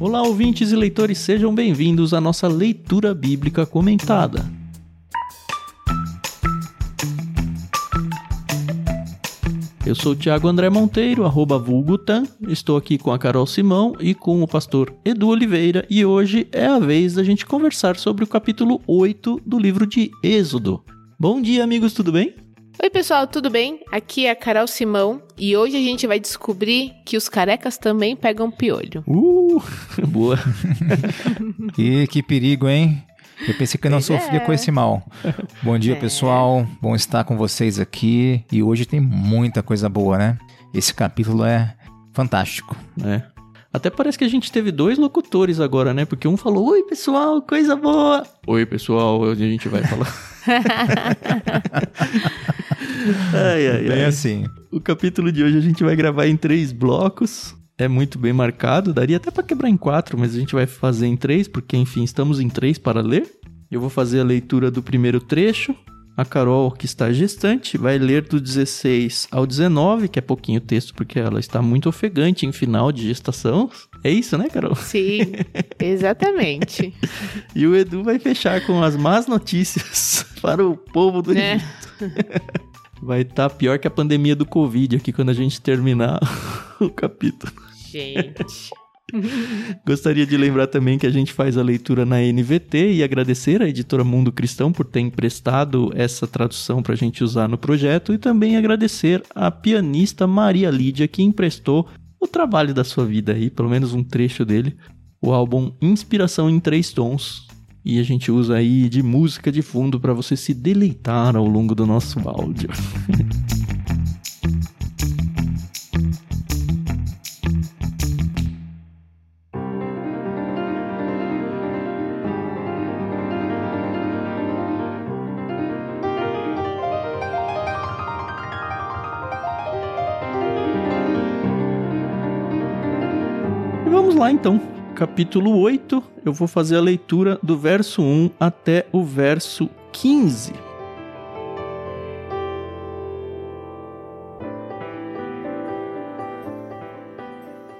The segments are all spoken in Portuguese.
Olá, ouvintes e leitores, sejam bem-vindos à nossa leitura bíblica comentada. Eu sou o Thiago André Monteiro, arroba vulgutan. Estou aqui com a Carol Simão e com o pastor Edu Oliveira e hoje é a vez da gente conversar sobre o capítulo 8 do livro de Êxodo. Bom dia, amigos, tudo bem? Oi, pessoal, tudo bem? Aqui é a Carol Simão e hoje a gente vai descobrir que os carecas também pegam piolho. Uh, boa. e que perigo, hein? Eu pensei que eu não Pois sofria é. com esse mal. Bom dia, É. pessoal. Bom estar com vocês aqui. E hoje tem muita coisa boa, né? Esse capítulo é fantástico. É. Até parece que a gente teve dois locutores agora, né? Porque um falou: Oi, pessoal, coisa boa. Oi, pessoal, hoje a gente vai falar. Ai, ai, Bem ai. assim. O capítulo de hoje a gente vai gravar em três blocos. É muito bem marcado, daria até para quebrar em quatro, mas a gente vai fazer em três, porque enfim, estamos em três para ler. Eu vou fazer a leitura do primeiro trecho. A Carol, que está gestante, vai ler do 16 ao 19, que é pouquinho texto, porque ela está muito ofegante em final de gestação. É isso, né, Carol? Sim, exatamente. E o Edu vai fechar com as más notícias para o povo do Né? Egito. Vai estar pior que a pandemia do Covid aqui quando a gente terminar o capítulo. Gente. Gostaria de lembrar também que a gente faz a leitura na NVT e agradecer à editora Mundo Cristão por ter emprestado essa tradução para a gente usar no projeto e também agradecer à pianista Maria Lídia que emprestou o trabalho da sua vida aí, pelo menos um trecho dele, o álbum Inspiração em Três Tons. E a gente usa aí de música de fundo para você se deleitar ao longo do nosso áudio. lá então. Capítulo 8, eu vou fazer a leitura do verso 1 até o verso 15.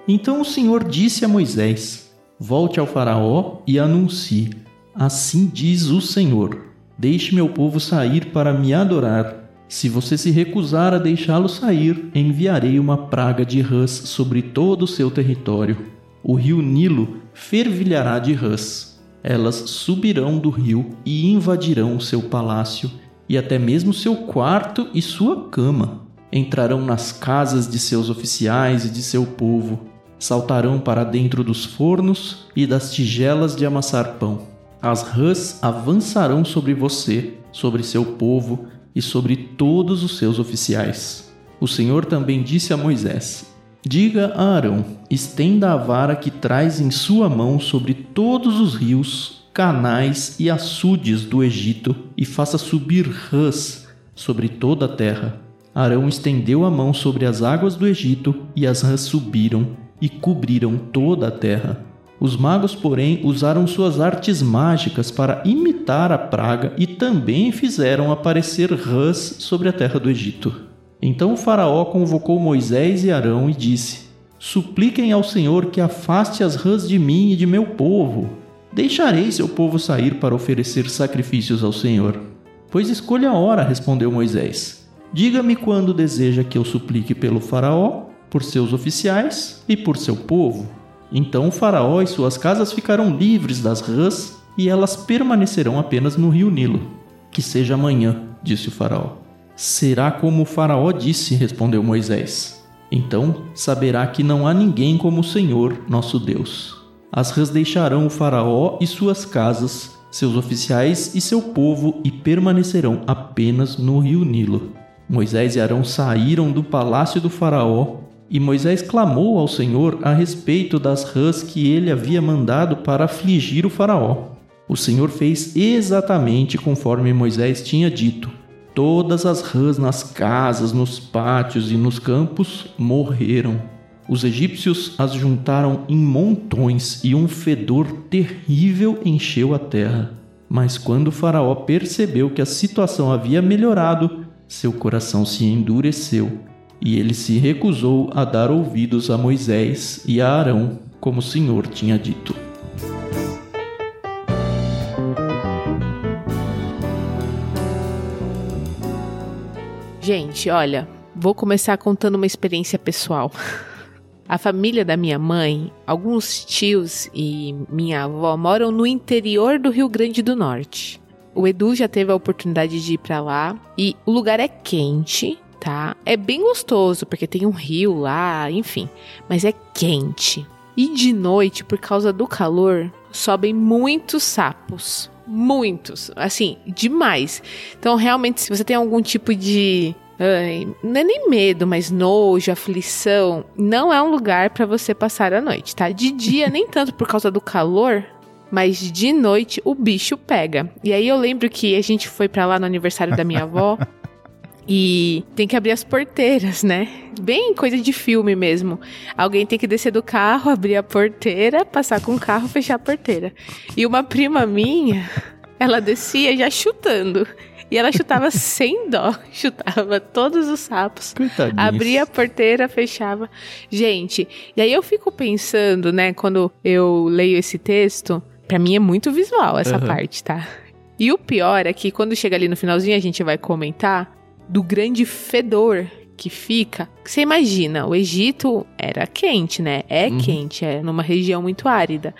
Então o Senhor disse a Moisés: Volte ao Faraó e anuncie: Assim diz o Senhor: Deixe meu povo sair para me adorar. Se você se recusar a deixá-lo sair, enviarei uma praga de rãs sobre todo o seu território. O rio Nilo fervilhará de rãs. Elas subirão do rio e invadirão o seu palácio e até mesmo seu quarto e sua cama. Entrarão nas casas de seus oficiais e de seu povo. Saltarão para dentro dos fornos e das tigelas de amassar pão. As rãs avançarão sobre você, sobre seu povo e sobre todos os seus oficiais. O Senhor também disse a Moisés: Diga a Arão: estenda a vara que traz em sua mão sobre todos os rios, canais e açudes do Egito e faça subir rãs sobre toda a terra. Arão estendeu a mão sobre as águas do Egito e as rãs subiram e cobriram toda a terra. Os magos, porém, usaram suas artes mágicas para imitar a praga e também fizeram aparecer rãs sobre a terra do Egito. Então Faraó convocou Moisés e Arão e disse: Supliquem ao Senhor que afaste as rãs de mim e de meu povo. Deixarei seu povo sair para oferecer sacrifícios ao Senhor. Pois escolha a hora, respondeu Moisés. Diga-me quando deseja que eu suplique pelo Faraó, por seus oficiais e por seu povo. Então o Faraó e suas casas ficarão livres das rãs e elas permanecerão apenas no rio Nilo. Que seja amanhã, disse o Faraó. Será como o Faraó disse, respondeu Moisés. Então saberá que não há ninguém como o Senhor, nosso Deus. As rãs deixarão o Faraó e suas casas, seus oficiais e seu povo e permanecerão apenas no rio Nilo. Moisés e Arão saíram do palácio do Faraó e Moisés clamou ao Senhor a respeito das rãs que ele havia mandado para afligir o Faraó. O Senhor fez exatamente conforme Moisés tinha dito. Todas as rãs nas casas, nos pátios e nos campos morreram. Os egípcios as juntaram em montões e um fedor terrível encheu a terra. Mas quando Faraó percebeu que a situação havia melhorado, seu coração se endureceu e ele se recusou a dar ouvidos a Moisés e a Arão. como o Senhor tinha dito. Gente, olha, vou começar contando uma experiência pessoal. A família da minha mãe, alguns tios e minha avó moram no interior do Rio Grande do Norte. O Edu já teve a oportunidade de ir para lá e o lugar é quente, tá? É bem gostoso porque tem um rio lá, enfim, mas é quente. E de noite, por causa do calor, sobem muitos sapos. Muitos, assim, demais. Então, realmente, se você tem algum tipo de Ai, não é nem medo, mas nojo, aflição. Não é um lugar para você passar a noite, tá? De dia, nem tanto por causa do calor, mas de noite o bicho pega. E aí eu lembro que a gente foi para lá no aniversário da minha avó. E tem que abrir as porteiras, né? Bem coisa de filme mesmo. Alguém tem que descer do carro, abrir a porteira, passar com o carro, fechar a porteira. E uma prima minha, ela descia já chutando. E ela chutava sem dó, chutava todos os sapos. Coitadinha. Abria a porteira, fechava. Gente, e aí eu fico pensando, né, quando eu leio esse texto, para mim é muito visual essa uhum. parte, tá? E o pior é que quando chega ali no finalzinho a gente vai comentar do grande fedor que fica. Você imagina, o Egito era quente, né? É uhum. quente, é numa região muito árida.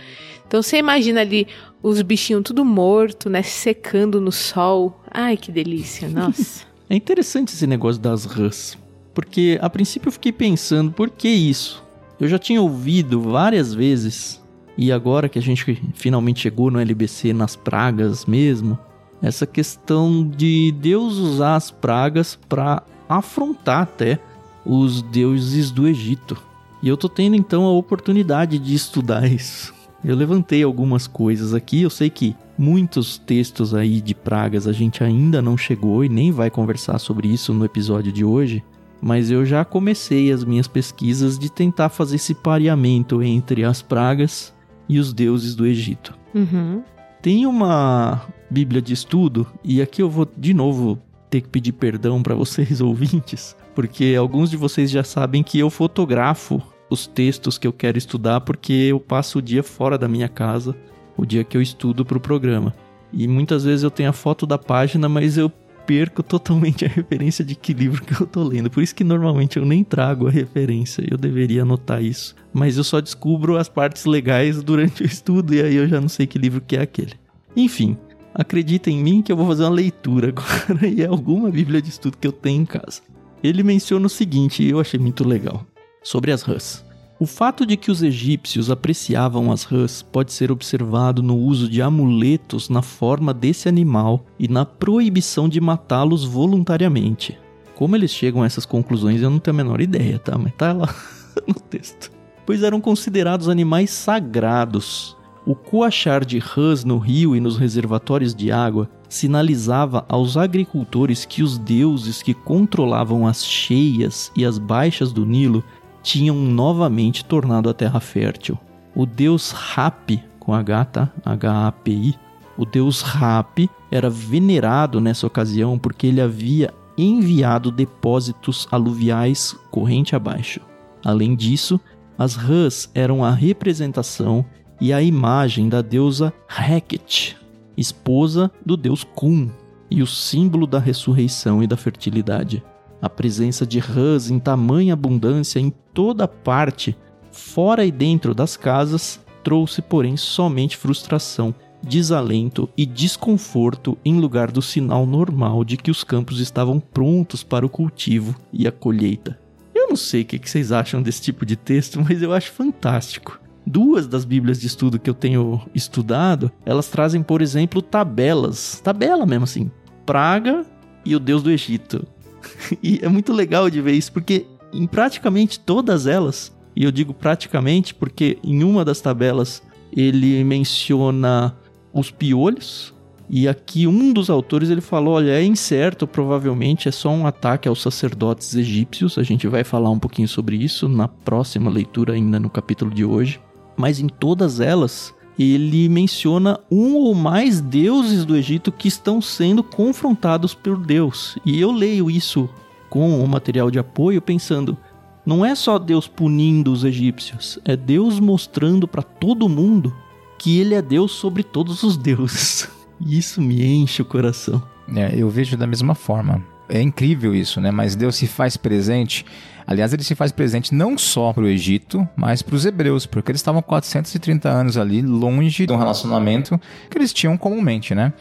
Então você imagina ali os bichinhos tudo morto, né? Secando no sol. Ai, que delícia, nossa. é interessante esse negócio das rãs. Porque a princípio eu fiquei pensando, por que isso? Eu já tinha ouvido várias vezes, e agora que a gente finalmente chegou no LBC nas pragas mesmo, essa questão de Deus usar as pragas para afrontar até os deuses do Egito. E eu tô tendo então a oportunidade de estudar isso. Eu levantei algumas coisas aqui, eu sei que muitos textos aí de pragas a gente ainda não chegou e nem vai conversar sobre isso no episódio de hoje, mas eu já comecei as minhas pesquisas de tentar fazer esse pareamento entre as pragas e os deuses do Egito. Uhum. Tem uma Bíblia de estudo, e aqui eu vou de novo ter que pedir perdão para vocês ouvintes, porque alguns de vocês já sabem que eu fotografo os textos que eu quero estudar porque eu passo o dia fora da minha casa, o dia que eu estudo para o programa. E muitas vezes eu tenho a foto da página, mas eu perco totalmente a referência de que livro que eu tô lendo. Por isso que normalmente eu nem trago a referência. Eu deveria anotar isso. Mas eu só descubro as partes legais durante o estudo e aí eu já não sei que livro que é aquele. Enfim, acredita em mim que eu vou fazer uma leitura agora e é alguma Bíblia de estudo que eu tenho em casa. Ele menciona o seguinte, e eu achei muito legal, sobre as rãs. O fato de que os egípcios apreciavam as rãs pode ser observado no uso de amuletos na forma desse animal e na proibição de matá-los voluntariamente. Como eles chegam a essas conclusões eu não tenho a menor ideia, tá? Mas tá lá no texto. Pois eram considerados animais sagrados, o coachar de rãs no rio e nos reservatórios de água sinalizava aos agricultores que os deuses que controlavam as cheias e as baixas do Nilo tinham novamente tornado a terra fértil. O deus Hapi, com H, tá? H-A-P-I, o deus Hapi era venerado nessa ocasião porque ele havia enviado depósitos aluviais corrente abaixo. Além disso, as rãs eram a representação e a imagem da deusa Heket, esposa do deus Kun, e o símbolo da ressurreição e da fertilidade. A presença de rãs em tamanha abundância em toda parte, fora e dentro das casas, trouxe, porém, somente frustração, desalento e desconforto em lugar do sinal normal de que os campos estavam prontos para o cultivo e a colheita. Eu não sei o que vocês acham desse tipo de texto, mas eu acho fantástico duas das Bíblias de estudo que eu tenho estudado, elas trazem, por exemplo, tabelas. Tabela mesmo assim. Praga e o Deus do Egito. e é muito legal de ver isso, porque em praticamente todas elas, e eu digo praticamente porque em uma das tabelas ele menciona os piolhos, e aqui um dos autores ele falou, olha, é incerto, provavelmente é só um ataque aos sacerdotes egípcios. A gente vai falar um pouquinho sobre isso na próxima leitura ainda no capítulo de hoje mas em todas elas ele menciona um ou mais deuses do Egito que estão sendo confrontados por Deus. E eu leio isso com o material de apoio pensando, Não é só Deus punindo os egípcios, é Deus mostrando para todo mundo que ele é Deus sobre todos os deuses. E isso me enche o coração. É, eu vejo da mesma forma. É incrível isso, né? Mas Deus se faz presente. Aliás, ele se faz presente não só para o Egito, mas para os hebreus, porque eles estavam 430 anos ali longe de um relacionamento que eles tinham comumente, né?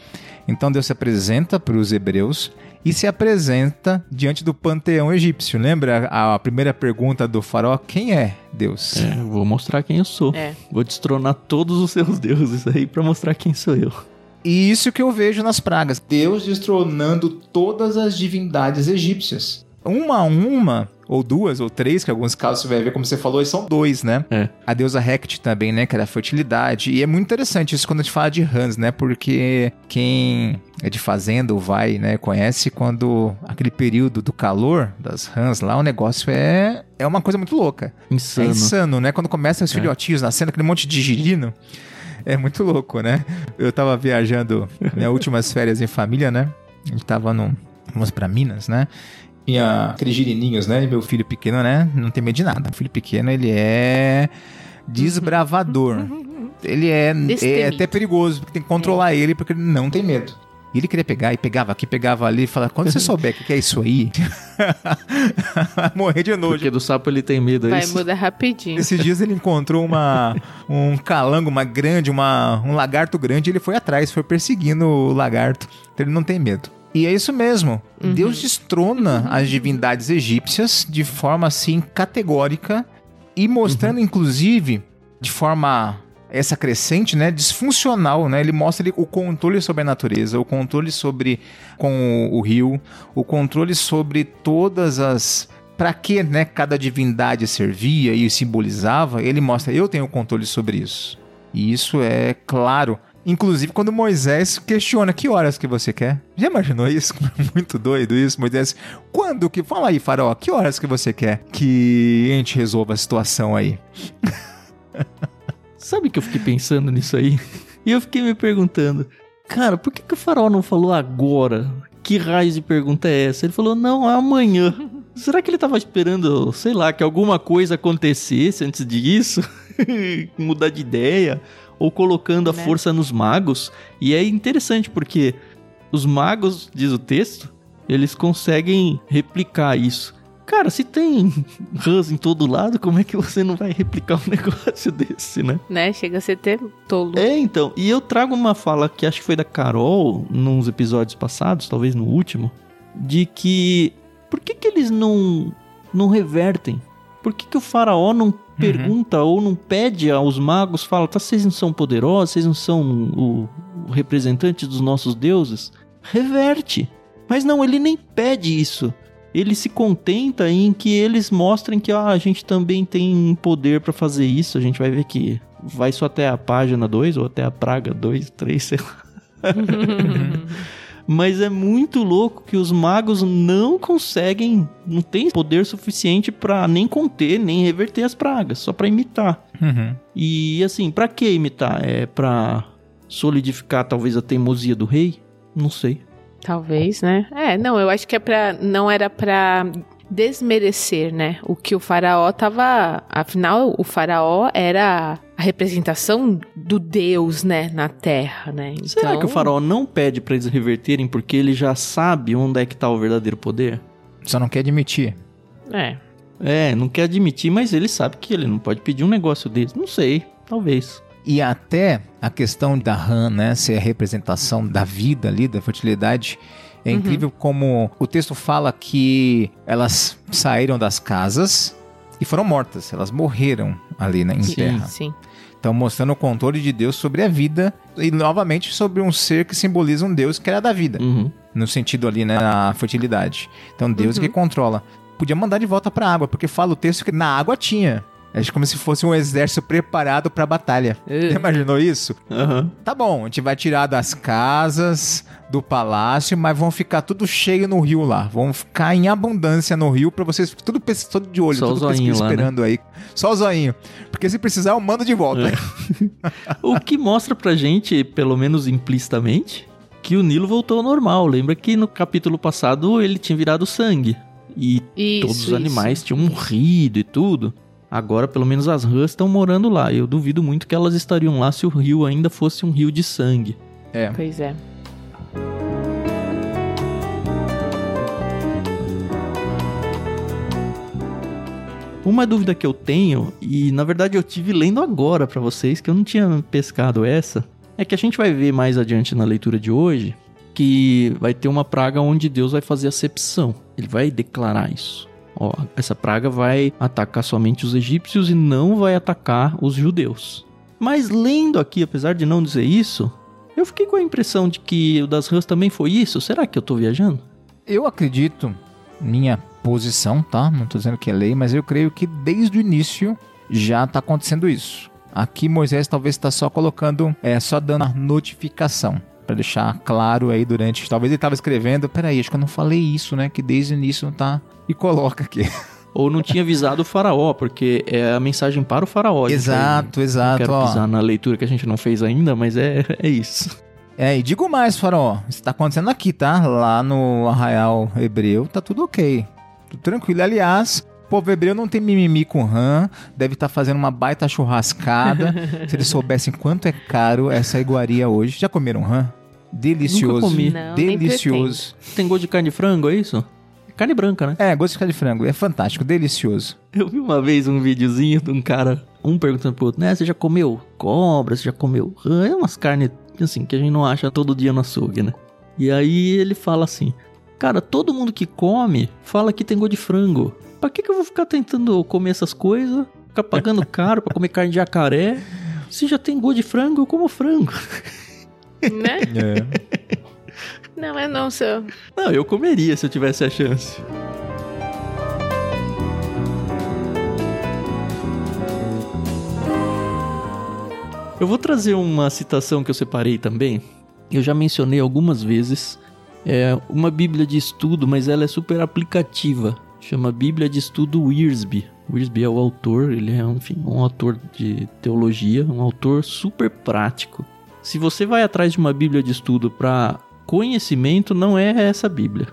Então Deus se apresenta para os hebreus e se apresenta diante do panteão egípcio. Lembra a primeira pergunta do faraó? Quem é Deus? É, vou mostrar quem eu sou. É. Vou destronar todos os seus deuses aí para mostrar quem sou eu. E isso que eu vejo nas pragas. Deus destronando todas as divindades egípcias. Uma a uma, ou duas, ou três, que em alguns casos você vai ver, como você falou, são dois, né? É. A deusa Hecate também, né? Que era a fertilidade. E é muito interessante isso quando a gente fala de rãs, né? Porque quem é de fazenda ou vai, né? Conhece quando aquele período do calor das rãs lá, o negócio é, é uma coisa muito louca. Insano. É insano, né? Quando começam os É. filhotinhos nascendo, aquele monte de girino. É muito louco, né? Eu tava viajando minhas últimas férias em família, né? A gente tava no. Vamos pra Minas, né? E a, aqueles girininhos, né? E meu filho pequeno, né? Não tem medo de nada. O filho pequeno, ele é desbravador. Ele é, é até perigoso, porque tem que controlar ele, porque ele não tem medo. E ele queria pegar, e pegava aqui, pegava ali, e falava, quando você souber o que que é isso aí, morrer de nojo. Porque do sapo ele tem medo, é Vai isso? mudar rapidinho. Esses dias ele encontrou uma, um calango, uma grande, uma, um lagarto grande, e ele foi atrás, foi perseguindo o lagarto. Então ele não tem medo. E é isso mesmo. Deus destrona as divindades egípcias de forma assim categórica e mostrando, inclusive, de forma essa crescente, né, disfuncional, né? Ele mostra ali o controle sobre a natureza, o controle sobre com o, o rio, o controle sobre todas as para que, né, cada divindade servia e simbolizava, ele mostra eu tenho controle sobre isso. E isso é claro. Inclusive quando Moisés questiona que horas que você quer. Já imaginou isso? Muito doido isso, Moisés. Quando que fala aí, faraó, que horas que você quer que a gente resolva a situação aí? Sabe que eu fiquei pensando nisso aí? E eu fiquei me perguntando, cara, por que, que o faraó não falou agora? Que raio de pergunta é essa? Ele falou, não, é amanhã. Será que ele tava esperando, sei lá, que alguma coisa acontecesse antes disso? Mudar de ideia? Ou colocando a Né? força nos magos? E é interessante porque os magos, diz o texto, eles conseguem replicar isso. Cara, se tem rãs em todo lado, como é que você não vai replicar um negócio desse, né? Né? Chega a ser até tolo. É, então. E eu trago uma fala que acho que foi da Carol, nos episódios passados, talvez no último, de que por que, que eles não não revertem? Por que, que o faraó não pergunta ou não pede aos magos, fala, tá, vocês não são poderosos, vocês não são o, o representante dos nossos deuses? Reverte. Mas não, ele nem pede isso. Ele se contenta em que eles mostrem que ah, a gente também tem poder pra fazer isso. A gente vai ver que vai só até a página 2 ou até a praga 2, 3, sei lá. Mas é muito louco que os magos não conseguem, não tem poder suficiente pra nem conter, nem reverter as pragas, só pra imitar. Uhum. E assim, pra que imitar? É pra solidificar talvez a teimosia do rei? Não sei. Talvez, né? É, não, eu acho que é pra. Não era pra desmerecer, né? O que o faraó tava. Afinal, o faraó era a representação do Deus, né? Na terra, né? Então, Será que o faraó não pede pra eles reverterem porque ele já sabe onde é que tá o verdadeiro poder? Só não quer admitir. É. É, não quer admitir, mas ele sabe que ele não pode pedir um negócio desse. Não sei, talvez. E até a questão da rã, né, ser a representação da vida ali, da fertilidade, é incrível como o texto fala que elas saíram das casas e foram mortas, elas morreram ali né, em Sim. terra. Sim. Então mostrando o controle de Deus sobre a vida e novamente sobre um ser que simboliza um Deus que era da vida, Uhum. no sentido ali, né, na fertilidade. Então Deus é que controla. Podia mandar de volta para a água, porque fala o texto que na água tinha. É como se fosse um exército preparado para a batalha. Uh. Já imaginou isso? Aham. Tá bom, a gente vai tirar das casas, do palácio, mas vão ficar tudo cheio no rio lá. Vão ficar em abundância no rio pra vocês tudo, tudo de olho, Só o tudo pesquisa zoinho lá, né? esperando aí. Só o zoinho. Porque se precisar, eu mando de volta. É. O que mostra pra gente, pelo menos implicitamente, que o Nilo voltou ao normal. Lembra que no capítulo passado ele tinha virado sangue. e Isso, todos os isso. animais tinham morrido e tudo. Agora, pelo menos as rãs estão morando lá. Eu duvido muito que elas estariam lá se o rio ainda fosse um rio de sangue. É. Pois é. Uma dúvida que eu tenho, e na verdade eu tive lendo agora pra vocês, que eu não tinha pescado essa, é que a gente vai ver mais adiante na leitura de hoje que vai ter uma praga onde Deus vai fazer acepção. Ele vai declarar isso. Ó, essa praga vai atacar somente os egípcios e não vai atacar os judeus. Mas lendo aqui, apesar de não dizer isso, eu fiquei com a impressão de que o das rãs também foi isso. Será que eu tô viajando? Eu acredito, minha posição, tá? Não tô dizendo que é lei, mas eu creio que desde o início já tá acontecendo isso. Aqui Moisés talvez está só colocando, é só dando a notificação para deixar claro aí durante. Talvez ele estava escrevendo, peraí, acho que eu não falei isso, né? Que desde o início não tá. E coloca aqui. Ou não tinha avisado o faraó, porque é a mensagem para o faraó. Gente exato, Não exato. quero ó. pisar na leitura que a gente não fez ainda, mas é, é isso. É, e digo mais, Faraó, isso tá acontecendo aqui, tá? Lá no Arraial Hebreu, tá tudo ok. Tudo tranquilo. Aliás, o povo hebreu não tem mimimi com rã, deve estar fazendo uma baita churrascada. Se eles soubessem quanto é caro essa iguaria hoje. Já comeram rã? Delicioso. Nunca comi. Não, nem Delicioso. Tem gosto de carne de frango, é isso? Carne branca, né? É, gosto de carne de frango. É fantástico, delicioso. Eu vi uma vez um videozinho de um cara, um perguntando pro outro, né? Você já comeu cobra? Você já comeu rã? É umas carnes, assim, que a gente não acha todo dia no açougue, né? E aí ele fala assim, cara, todo mundo que come fala que tem gosto de frango. Pra que, que eu vou ficar tentando comer essas coisas? Ficar pagando caro pra comer carne de jacaré? Se já tem gosto de frango, eu como frango. Né? É. Não, eu não sou. Não, eu comeria se eu tivesse a chance. Eu vou trazer uma citação que eu separei também. Eu já mencionei algumas vezes. É uma Bíblia de estudo, mas ela é super aplicativa. Chama Bíblia de Estudo Wiersbe. Wiersbe é o autor, ele é enfim, um autor de teologia, um autor super prático. Se você vai atrás de uma Bíblia de estudo para conhecimento, não é essa Bíblia.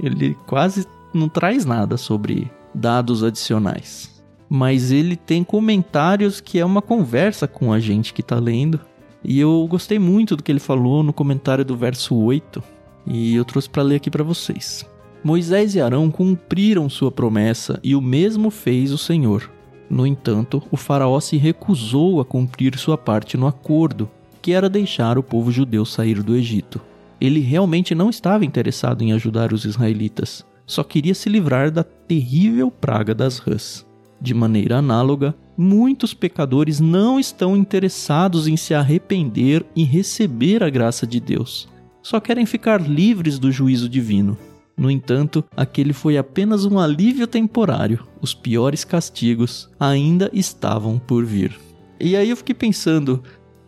ele quase não traz nada sobre dados adicionais. Mas ele tem comentários que é uma conversa com a gente que tá lendo. E eu gostei muito do que ele falou no comentário do verso 8. E eu trouxe para ler aqui para vocês. Moisés e Arão cumpriram sua promessa e o mesmo fez o Senhor. No entanto, o Faraó se recusou a cumprir sua parte no acordo, que era deixar o povo judeu sair do Egito. Ele realmente não estava interessado em ajudar os israelitas, só queria se livrar da terrível praga das rãs. De maneira análoga, muitos pecadores não estão interessados em se arrepender e receber a graça de Deus. Só querem ficar livres do juízo divino. No entanto, aquele foi apenas um alívio temporário. Os piores castigos ainda estavam por vir. E aí eu fiquei pensando,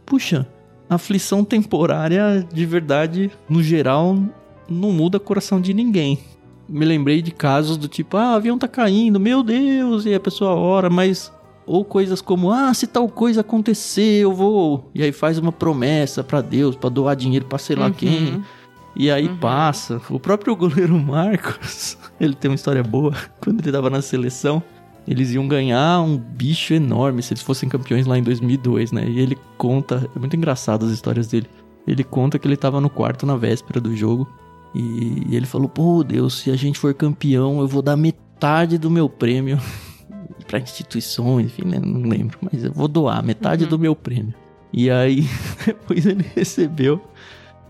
puxa, aflição temporária de verdade, no geral, não muda o coração de ninguém. Me lembrei de casos do tipo, ah, o avião tá caindo, meu Deus, e a pessoa ora, mas. Ou coisas como, ah, se tal coisa acontecer, eu vou. E aí faz uma promessa pra Deus, pra doar dinheiro pra sei lá Uhum. quem. E aí Uhum. passa. O próprio goleiro Marcos, ele tem uma história boa. Quando ele tava na seleção, eles iam ganhar um bicho enorme se eles fossem campeões lá em 2002, né? E ele conta, é muito engraçado as histórias dele. Ele conta que ele tava no quarto na véspera do jogo e ele falou: "Pô, Deus, se a gente for campeão, eu vou dar metade do meu prêmio pra instituições, enfim, né? não lembro, mas eu vou doar metade Uhum. do meu prêmio". E aí depois ele recebeu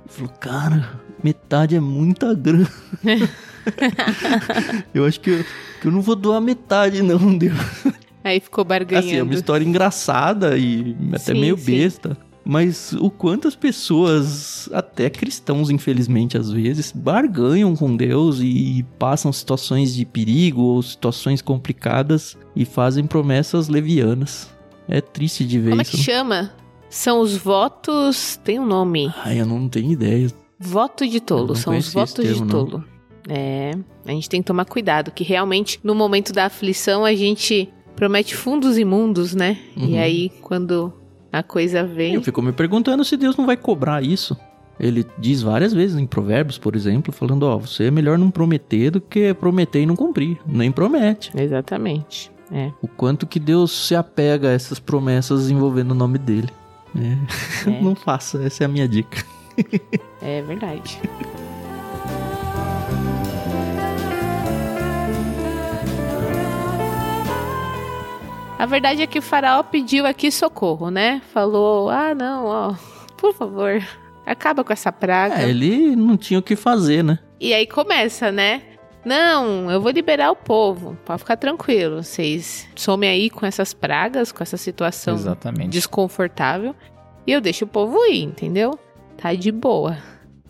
e falou: "Cara, metade é muita grana". eu acho que eu, que eu não vou doar metade não, Deus. Aí ficou barganhando. Assim, é uma história engraçada e até Sim, meio sim. besta. Mas o quanto as pessoas, até cristãos, infelizmente, às vezes, barganham com Deus e passam situações de perigo ou situações complicadas e fazem promessas levianas. É triste de ver Como é isso. que chama? São os votos. Tem um nome. Ai, eu não tenho ideia. Voto de tolo. São os votos de termo, não. É. A gente tem que tomar cuidado, que realmente, no momento da aflição, a gente promete fundos imundos, né? Uhum. E aí, quando a coisa vem. Eu fico me perguntando se Deus não vai cobrar isso. Ele diz várias vezes em Provérbios, por exemplo, falando: Ó, você é melhor não prometer do que prometer e não cumprir. Nem promete. Exatamente. É. O quanto que Deus se apega a essas promessas envolvendo o nome dele. É. É. não faça, essa é a minha dica. É verdade. A verdade é que o faraó pediu aqui socorro, né? Falou: "Ah, não, ó, por favor, acaba com essa praga". É, ele não tinha o que fazer, né? E aí começa, né? Não, eu vou liberar o povo. Pode ficar tranquilo. Vocês somem aí com essas pragas, com essa situação Exatamente. desconfortável. E eu deixo o povo ir, entendeu? Tá de boa.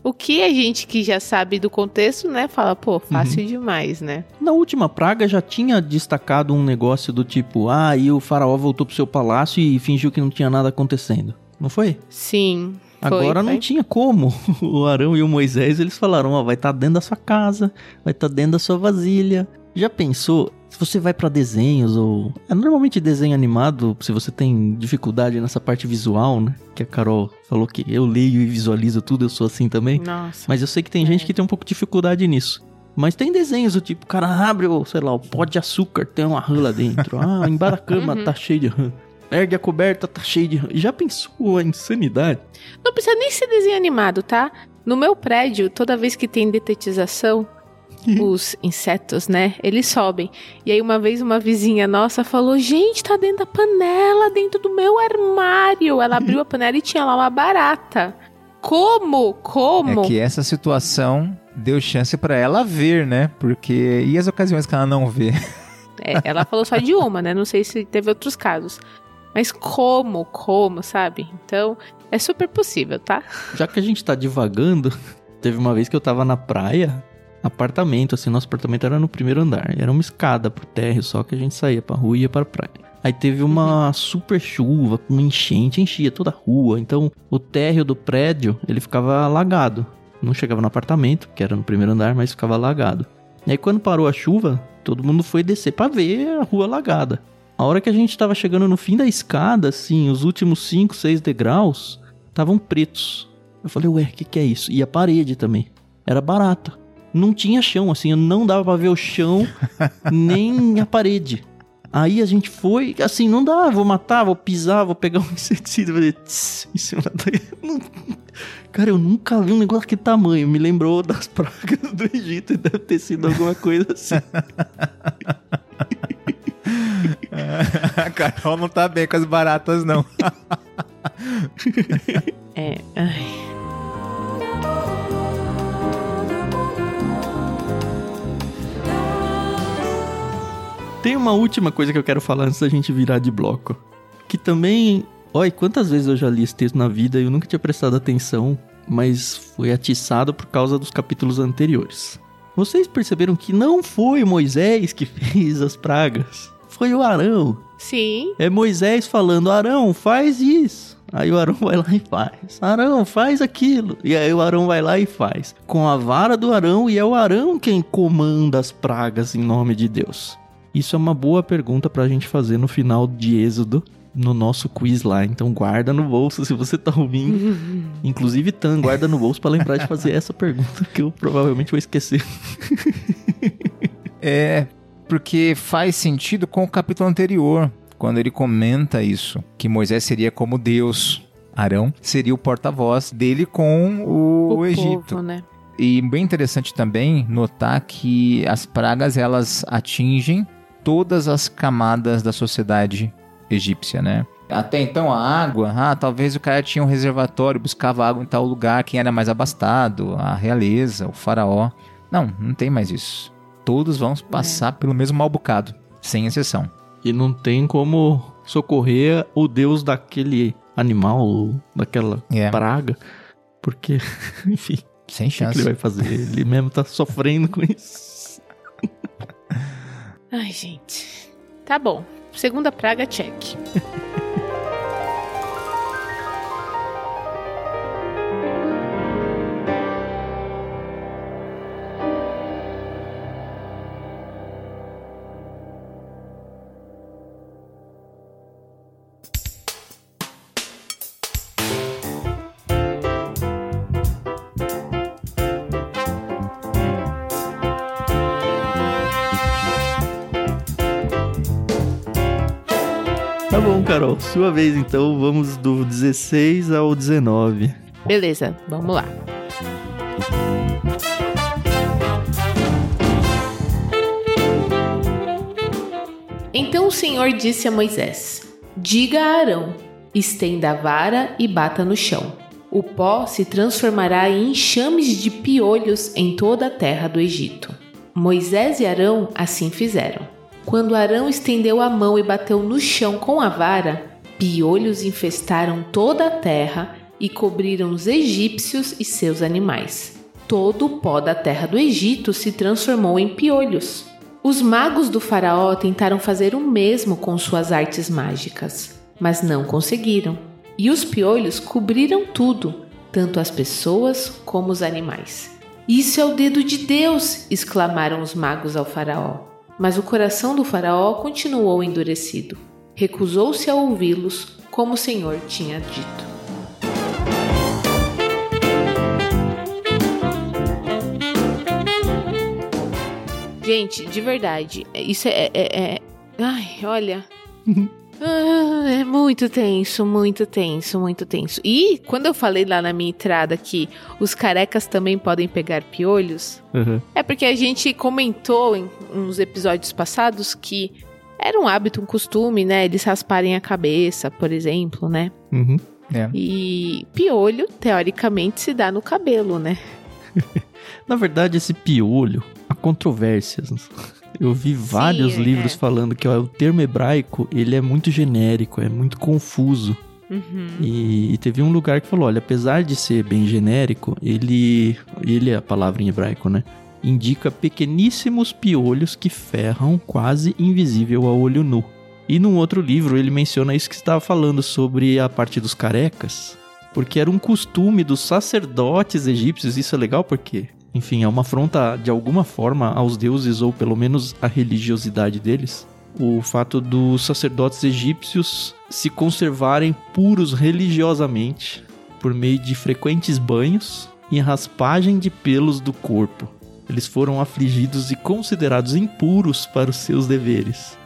O que a gente que já sabe do contexto, né, fala, pô, fácil demais, né? Na última praga já tinha destacado um negócio do tipo: ah, e o faraó voltou pro seu palácio e fingiu que não tinha nada acontecendo. Não foi? Sim. foi, Agora não foi. tinha como. O Arão e o Moisés, eles falaram, ó, vai estar dentro da sua casa, vai estar dentro da sua vasilha. Já pensou? Se você vai pra desenhos ou... É normalmente desenho animado, se você tem dificuldade nessa parte visual, né? Que a Carol falou que eu leio e visualizo tudo, eu sou assim também. Nossa. Mas eu sei que tem gente que tem um pouco de dificuldade nisso. Mas tem desenhos do tipo, o cara abre, o, sei lá, o pó de açúcar, tem uma rã lá dentro. Ah, embaixo da cama Uhum. tá cheio de rã. Ergue a coberta, tá cheio de rã. Já pensou a insanidade? Não precisa nem ser desenho animado, tá? No meu prédio, toda vez que tem detetização, os insetos, né? Eles sobem. E aí, uma vez, uma vizinha nossa falou: Gente, tá dentro da panela, dentro do meu armário. Ela abriu a panela e tinha lá uma barata. Como? Como? É que essa situação deu chance pra ela ver, né? Porque e as ocasiões que ela não vê? É, ela falou só de uma, né? Não sei se teve outros casos. Mas como? Como, sabe? Então, é super possível, tá? Já que a gente tá divagando, teve uma vez que eu tava na praia, apartamento, assim, nosso apartamento era no primeiro andar. Era uma escada pro térreo, só que a gente saía pra rua e ia pra praia. Aí teve uma super chuva, com enchente, enchia toda a rua. Então, o térreo do prédio, ele ficava alagado. Não chegava no apartamento, que era no primeiro andar, mas ficava alagado. E aí, quando parou a chuva, todo mundo foi descer pra ver a rua alagada. A hora que a gente tava chegando no fim da escada, assim, os últimos 5, 6 degraus, estavam pretos. Eu falei, ué, o que, que é isso? E a parede também. Era barata. Não tinha chão, assim, não dava pra ver o chão, nem a parede. Aí a gente foi, assim, não dá, vou matar, vou pisar, vou pegar um inseticida, vou fazer tss, em cima da... Cara, eu nunca vi um negócio daquele tamanho. Me lembrou das pragas do Egito e deve ter sido alguma coisa assim. A Carol não tá bem com as baratas, não. É. Ai. Tem uma última coisa que eu quero falar antes da gente virar de bloco. Que também. Olha, quantas vezes eu já li esse texto na vida e eu nunca tinha prestado atenção, mas foi atiçado por causa dos capítulos anteriores. Vocês perceberam que não foi Moisés que fez as pragas? Foi o Arão. Sim. É Moisés falando: Arão, faz isso. Aí o Arão vai lá e faz. Arão, faz aquilo. E aí o Arão vai lá e faz. Com a vara do Arão, e é o Arão quem comanda as pragas em nome de Deus. Isso é uma boa pergunta pra gente fazer no final de Êxodo, no nosso quiz lá. Então guarda no bolso se você tá ouvindo. Inclusive, Tan, guarda no bolso pra lembrar de fazer essa pergunta que eu provavelmente vou esquecer. É, porque faz sentido com o capítulo anterior, quando ele comenta isso, que Moisés seria como Deus. Arão seria o porta-voz dele com o, o Egito. povo, né? E bem interessante também notar que as pragas elas atingem todas as camadas da sociedade egípcia, né? Até então a água, ah, talvez o cara tinha um reservatório, buscava água em tal lugar, quem era mais abastado, a realeza, o faraó. Não, não tem mais isso. Todos vão passar pelo mesmo mal bocado, sem exceção. E não tem como socorrer o deus daquele animal, daquela É, praga. Porque, enfim, sem o que, chance. ele vai fazer? Ele mesmo tá sofrendo com isso. Ai, gente. Tá bom. Segunda praga, check. Carol. Sua vez então. Vamos do 16 ao 19. Beleza, vamos lá. Então o Senhor disse a Moisés: Diga a Arão: estenda a vara e bata no chão. O pó se transformará em enxames de piolhos em toda a terra do Egito. Moisés e Arão assim fizeram. Quando Arão estendeu a mão e bateu no chão com a vara, piolhos infestaram toda a terra e cobriram os egípcios e seus animais. Todo o pó da terra do Egito se transformou em piolhos. Os magos do Faraó tentaram fazer o mesmo com suas artes mágicas, mas não conseguiram. E os piolhos cobriram tudo, tanto as pessoas como os animais. Isso é o dedo de Deus! exclamaram os magos ao Faraó. Mas o coração do Faraó continuou endurecido. Recusou-se a ouvi-los, como o Senhor tinha dito. Gente, de verdade, isso é. é, é... Ai, olha. Ah, é muito tenso, muito tenso, muito tenso. E quando eu falei lá na minha entrada que os carecas também podem pegar piolhos, Uhum. é porque a gente comentou em uns episódios passados que era um hábito, um costume, né? Eles rasparem a cabeça, por exemplo, né? Uhum. É. E piolho, teoricamente, se dá no cabelo, né? Na verdade, esse piolho, há controvérsias. Eu vi vários é. livros falando que ó, o termo hebraico ele é muito genérico, é muito confuso. Uhum. E, e teve um lugar que falou, olha, apesar de ser bem genérico, ele, ele é a palavra em hebraico, né? Indica pequeníssimos piolhos que ferram quase invisível ao olho nu. E num outro livro ele menciona isso que estava falando sobre a parte dos carecas, porque era um costume dos sacerdotes egípcios. Isso é legal porque, enfim, é uma afronta de alguma forma aos deuses ou pelo menos à religiosidade deles. O fato dos sacerdotes egípcios se conservarem puros religiosamente por meio de frequentes banhos e raspagem de pelos do corpo. Eles foram afligidos e considerados impuros para os seus deveres.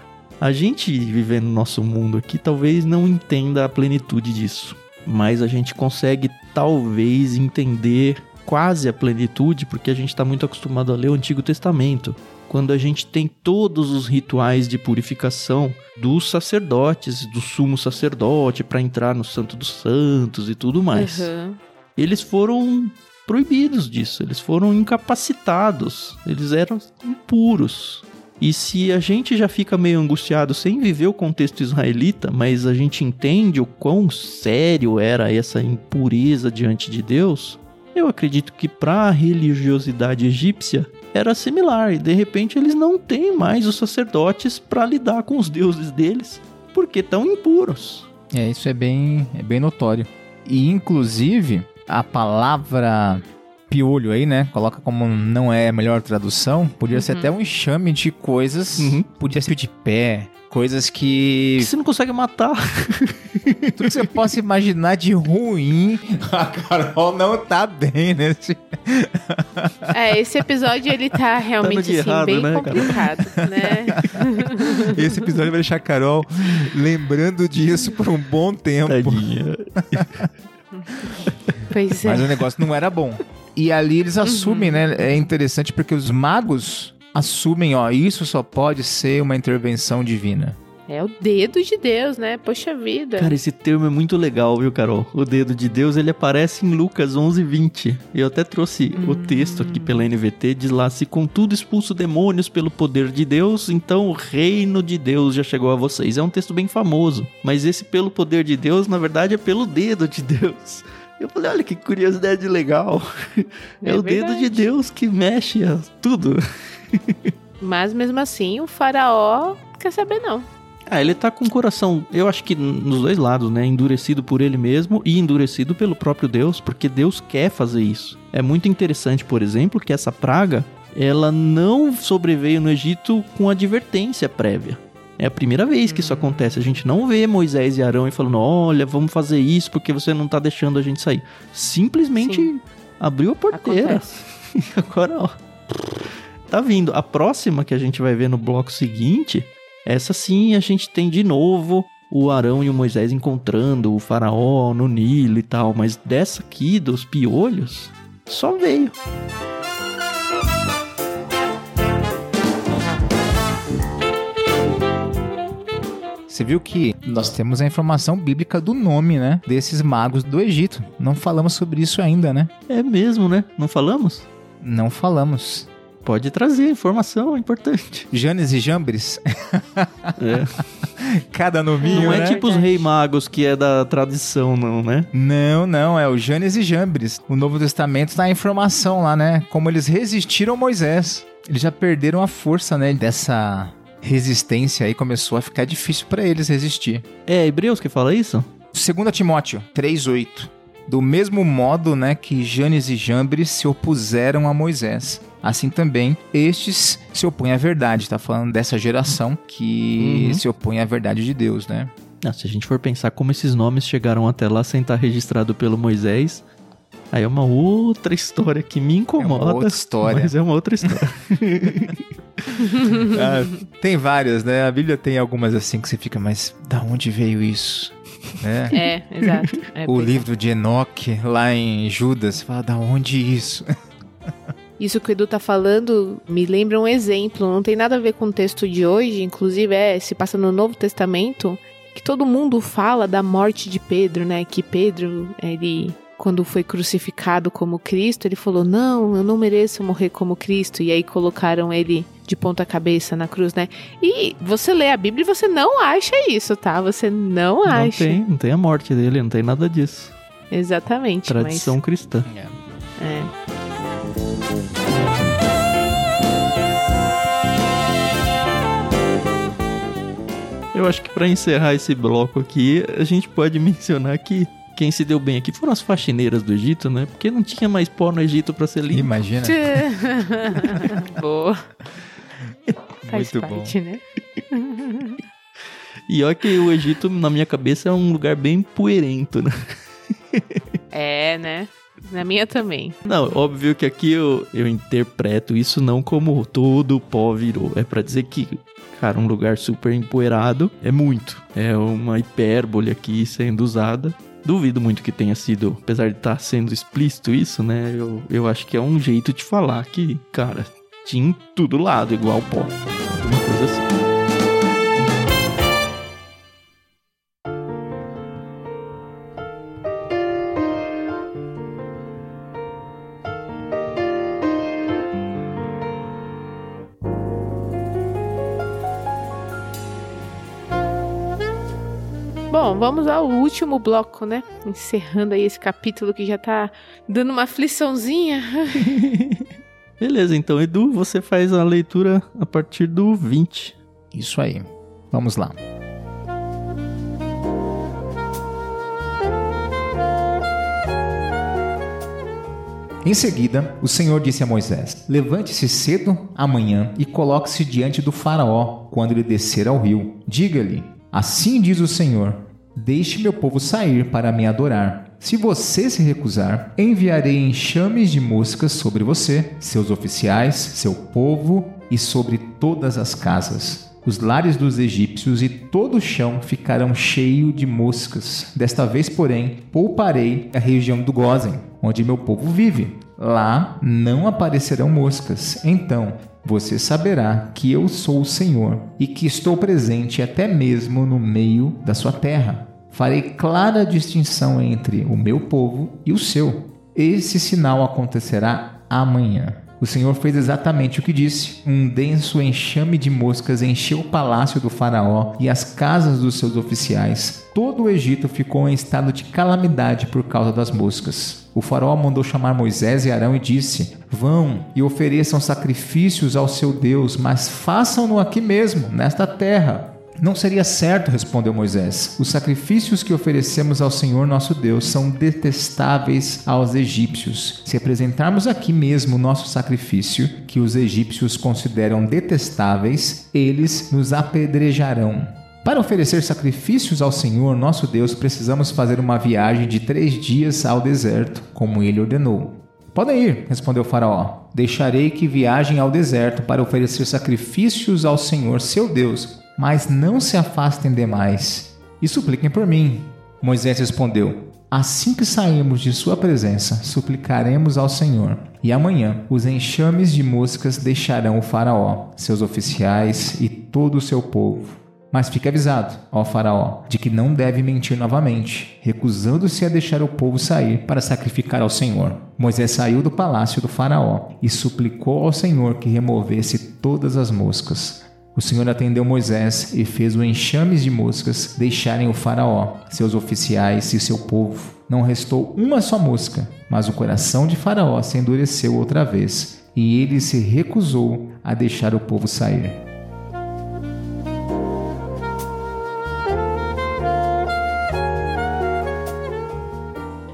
A gente vivendo no nosso mundo aqui talvez não entenda a plenitude disso, mas a gente consegue talvez entender quase a plenitude porque a gente está muito acostumado a ler o Antigo Testamento, quando a gente tem todos os rituais de purificação dos sacerdotes, do sumo sacerdote para entrar no Santo dos Santos e tudo mais. Uhum. Eles foram proibidos disso, eles foram incapacitados, eles eram impuros. E se a gente já fica meio angustiado sem viver o contexto israelita, mas a gente entende o quão sério era essa impureza diante de Deus, eu acredito que para a religiosidade egípcia era similar e de repente eles não têm mais os sacerdotes para lidar com os deuses deles, porque estão impuros. É, isso é bem, é bem notório. E, inclusive, a palavra piolho aí, né? Coloca como não é a melhor tradução. Podia ser até um enxame de coisas. Uhum. Podia ser de pé. Coisas que. Você não consegue matar. Tudo que você possa imaginar de ruim. A Carol não tá bem nesse. É, esse episódio ele tá realmente assim, errado, bem né, Carol? complicado, né? Esse episódio vai deixar a Carol lembrando disso por um bom tempo. Tadinha. Pois é. Mas o negócio não era bom. E ali eles assumem, né? É interessante porque os magos assumem, ó, isso só pode ser uma intervenção divina. É o dedo de Deus, né? Poxa vida. Cara, esse termo é muito legal, viu, Carol? O dedo de Deus, ele aparece em Lucas 11, 20. Eu até trouxe o texto aqui pela NVT, diz lá, se contudo expulso demônios pelo poder de Deus, então o reino de Deus já chegou a vocês. É um texto bem famoso, mas esse pelo poder de Deus, na verdade, é pelo dedo de Deus. Eu falei, olha que curiosidade legal. É, É o dedo de verdade. Deus que mexe tudo. Mas mesmo assim, o faraó quer saber não. Ah, ele tá com o coração, eu acho que nos dois lados, né? Endurecido por ele mesmo e endurecido pelo próprio Deus, porque Deus quer fazer isso. É muito interessante, por exemplo, que essa praga, ela não sobreveio no Egito com advertência prévia. É a primeira vez que isso acontece. A gente não vê Moisés e Arão e falando: olha, vamos fazer isso porque você não tá deixando a gente sair. Simplesmente Sim. abriu a porteira. E agora, ó. Tá vindo. A próxima que a gente vai ver no bloco seguinte, essa sim a gente tem de novo o Arão e o Moisés encontrando o faraó no Nilo e tal, mas dessa aqui, dos piolhos, só veio. Você viu que nós temos a informação bíblica do nome, né? Desses magos do Egito. Não falamos sobre isso ainda, né? É mesmo, né? Não falamos? Não falamos. Pode trazer informação, importante. Janes e Jambres? É. Cada nominho, Não é né? tipo os rei magos que é da tradição, não, né? Não, não, é o Janes e Jambres. O Novo Testamento tá a informação lá, né? Como eles resistiram a Moisés. Eles já perderam a força, né? Dessa resistência aí começou a ficar difícil para eles resistir. É Hebreus que fala isso? 2 Timóteo 3:8. Do mesmo modo, né, que Janes e Jambres se opuseram a Moisés, assim também estes se opõem à verdade. Tá falando dessa geração que Uhum. se opõe à verdade de Deus, né? Ah, se a gente for pensar como esses nomes chegaram até lá sem estar registrado pelo Moisés, aí é uma outra história que me incomoda. outra história. Mas é uma outra história. Ah, tem várias, né? A Bíblia tem algumas assim que você fica, mas da onde veio isso? Né? É, exato. É, O pois é. livro de Enoque, lá em Judas, você fala, da onde isso? Isso que o Edu tá falando me lembra um exemplo, não tem nada a ver com o texto de hoje, inclusive é, se passa no Novo Testamento, que todo mundo fala da morte de Pedro, né? Que Pedro, ele quando foi crucificado como Cristo, ele falou: "Não, eu não mereço morrer como Cristo". E aí colocaram ele de ponta cabeça na cruz, né? E você lê a Bíblia e você não acha isso, tá? Você não Não acha. tem, não tem a morte dele, não tem nada disso. Exatamente, Tradição cristã. mas é. Eu acho que pra encerrar esse bloco aqui, a gente pode mencionar que quem se deu bem aqui foram as faxineiras do Egito, né? Porque não tinha mais pó no Egito pra ser limpo. Imagina. Boa. Faz Muito bom. parte, né? E olha que o Egito, na minha cabeça, é um lugar bem poeirento, né? É, né? Na minha também. Não, óbvio que aqui eu, eu interpreto isso não como todo pó virou. É pra dizer que, cara, um lugar super empoeirado é muito. É uma hipérbole aqui sendo usada. Duvido muito que tenha sido, apesar de estar sendo explícito isso, né? Eu, eu acho que é um jeito de falar que, cara, tinha em lado igual pó. Alguma coisa assim. Bom, vamos ao último bloco, né? Encerrando aí esse capítulo que já tá dando uma afliçãozinha. Beleza, então, Edu, você faz a leitura a partir do 20. Isso aí. Vamos lá. Em seguida, o Senhor disse a Moisés: Levante-se cedo amanhã e coloque-se diante do Faraó quando ele descer ao rio. Diga-lhe: Assim diz o Senhor: Deixe meu povo sair para me adorar. Se você se recusar, enviarei enxames de moscas sobre você, seus oficiais, seu povo e sobre todas as casas. Os lares dos egípcios e todo o chão ficarão cheio de moscas. Desta vez, porém, pouparei a região do Gósen, onde meu povo vive. Lá não aparecerão moscas. Então você saberá que eu sou o Senhor e que estou presente até mesmo no meio da sua terra. Farei clara distinção entre o meu povo e o seu. Esse sinal acontecerá amanhã. O Senhor fez exatamente o que disse. Um denso enxame de moscas encheu o palácio do Faraó e as casas dos seus oficiais. Todo o Egito ficou em estado de calamidade por causa das moscas. O Faraó mandou chamar Moisés e Arão e disse: Vão e ofereçam sacrifícios ao seu Deus, mas façam-no aqui mesmo, nesta terra. Não seria certo, respondeu Moisés. Os sacrifícios que oferecemos ao Senhor nosso Deus são detestáveis aos egípcios. Se apresentarmos aqui mesmo o nosso sacrifício, que os egípcios consideram detestáveis, eles nos apedrejarão. Para oferecer sacrifícios ao Senhor nosso Deus, precisamos fazer uma viagem de três dias ao deserto, como ele ordenou. Podem ir, respondeu Faraó. Deixarei que viajem ao deserto para oferecer sacrifícios ao Senhor seu Deus, mas não se afastem demais. e supliquem por mim. Moisés respondeu: Assim que sairmos de sua presença, suplicaremos ao Senhor. E amanhã os enxames de moscas deixarão o Faraó, seus oficiais e todo o seu povo. Mas fique avisado, ó Faraó, de que não deve mentir novamente, recusando-se a deixar o povo sair para sacrificar ao Senhor. Moisés saiu do palácio do Faraó e suplicou ao Senhor que removesse todas as moscas. O Senhor atendeu Moisés e fez o enxames de moscas deixarem o Faraó, seus oficiais e seu povo. Não restou uma só mosca, mas o coração de Faraó se endureceu outra vez, e ele se recusou a deixar o povo sair.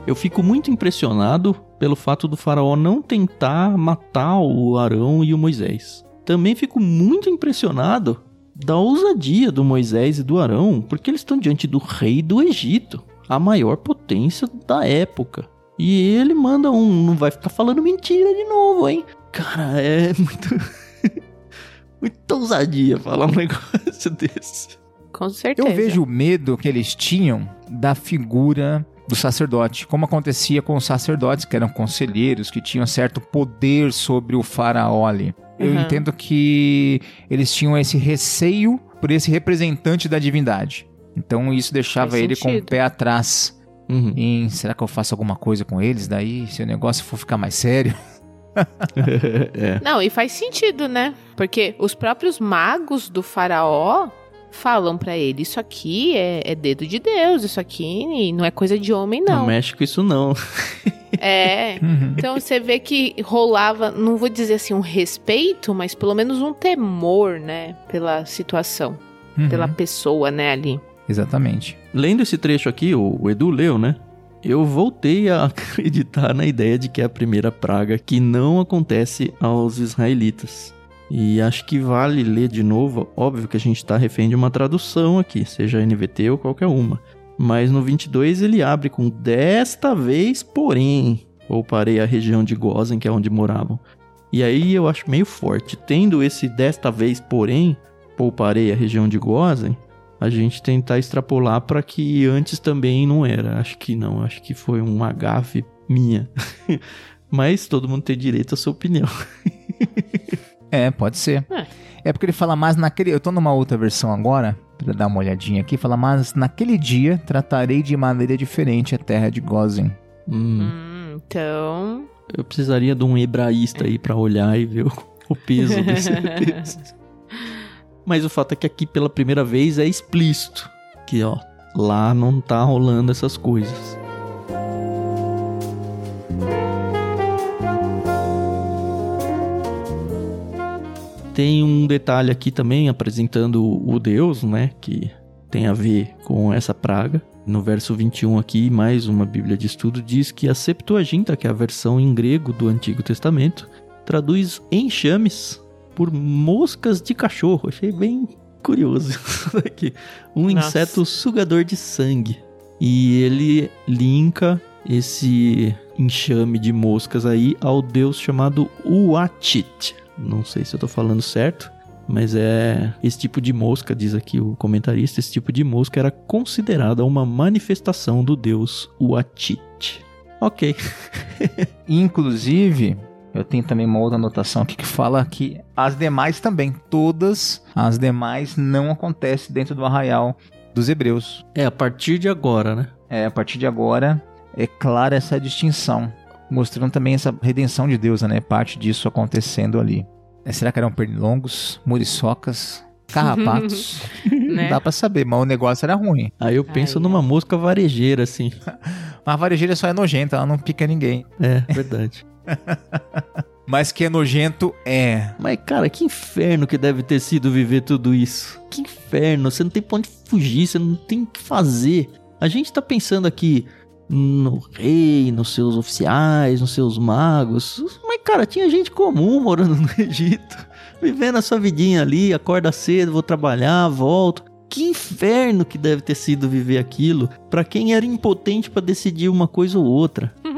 Eu fico muito impressionado pelo fato do faraó não tentar matar o Arão e o Moisés. Também fico muito impressionado da ousadia do Moisés e do Arão, porque eles estão diante do rei do Egito, a maior potência da época. E ele manda um, não vai ficar falando mentira de novo, hein? Cara, é muito. muita ousadia falar um negócio desse. Com certeza. Eu vejo o medo que eles tinham da figura do sacerdote, como acontecia com os sacerdotes, que eram conselheiros, que tinham certo poder sobre o faraó ali. Eu Uhum. entendo que eles tinham esse receio por esse representante da divindade. Então isso deixava Faz ele com o pé atrás Uhum. em será que eu faço alguma coisa com eles daí, se o negócio for ficar mais sério? é. Não, e faz sentido, né? Porque os próprios magos do faraó falam pra ele: Isso aqui é, é dedo de Deus, isso aqui não é coisa de homem, Não não. mexe com isso, não. É. Então você vê que rolava, não vou dizer assim um respeito, mas pelo menos um temor, né? Pela situação, Uhum. pela pessoa, né, ali. Exatamente. Lendo esse trecho aqui, o o Edu leu, né? Eu voltei a acreditar na ideia de que é a primeira praga que não acontece aos israelitas. E acho que vale ler de novo. Óbvio que a gente está refém de uma tradução aqui, seja NVT ou qualquer uma. Mas no 22 ele abre com desta vez, porém, pouparei a região de Gozen, que é onde moravam. E aí eu acho meio forte. Tendo esse desta vez, porém, pouparei a região de Gozen, a gente tentar extrapolar para que antes também não era. Acho que não, acho que foi um agafe minha. Mas todo mundo tem direito à sua opinião. É, pode ser. É. É porque ele fala mais naquele. Eu tô numa outra versão agora, pra dar uma olhadinha aqui. Fala mais naquele dia tratarei de maneira diferente a terra de Gozen. Hum, Hum, então. eu precisaria de um hebraísta aí para olhar e ver o, o peso desse texto. Mas o fato é que aqui pela primeira vez é explícito que ó, lá não tá rolando essas coisas. Tem um detalhe aqui também apresentando o Deus, né, que tem a ver com essa praga. No verso 21 aqui, mais uma Bíblia de estudo diz que a Septuaginta, que é a versão em grego do Antigo Testamento, traduz enxames por moscas de cachorro. Achei bem curioso isso daqui. Um Nossa. inseto sugador de sangue. E ele linka esse enxame de moscas aí ao deus chamado Uatit. Não sei se eu tô falando certo, mas é esse tipo de mosca, diz aqui o comentarista, esse tipo de mosca era considerada uma manifestação do deus Uatit. Ok. Inclusive, eu tenho também uma outra anotação aqui que fala que as demais também, todas as demais não acontecem dentro do arraial dos hebreus. É a partir de agora, né? É, a partir de agora é clara essa distinção, mostrando também essa redenção de Deus, né? Parte disso acontecendo ali. É, será que eram pernilongos, muriçocas, carrapatos? Não Né? dá pra saber, mas o negócio era ruim. Aí eu penso Ai, numa mosca varejeira, assim. Mas a varejeira só é nojenta, ela não pica ninguém. É, verdade. Mas que é nojento é. Mas, cara, que inferno que deve ter sido viver tudo isso. Que inferno. Você não tem pra onde fugir, você não tem o que fazer. A gente tá pensando aqui no rei, nos seus oficiais, nos seus magos. Mas, cara, tinha gente comum morando no Egito. Vivendo a sua vidinha ali, acorda cedo, vou trabalhar, volto. Que inferno que deve ter sido viver aquilo pra quem era impotente pra decidir uma coisa ou outra.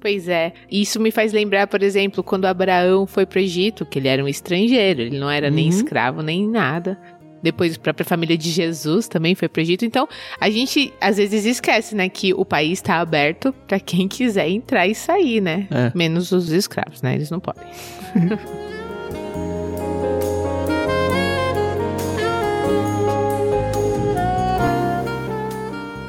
Pois é. Isso me faz lembrar, por exemplo, quando Abraão foi pro Egito, que ele era um estrangeiro, ele não era nem Uhum. escravo nem nada. Depois a própria família de Jesus também foi para o Egito. Então, a gente às vezes esquece, né, que o país está aberto para quem quiser entrar e sair, né? É. Menos os escravos, né? Eles não podem.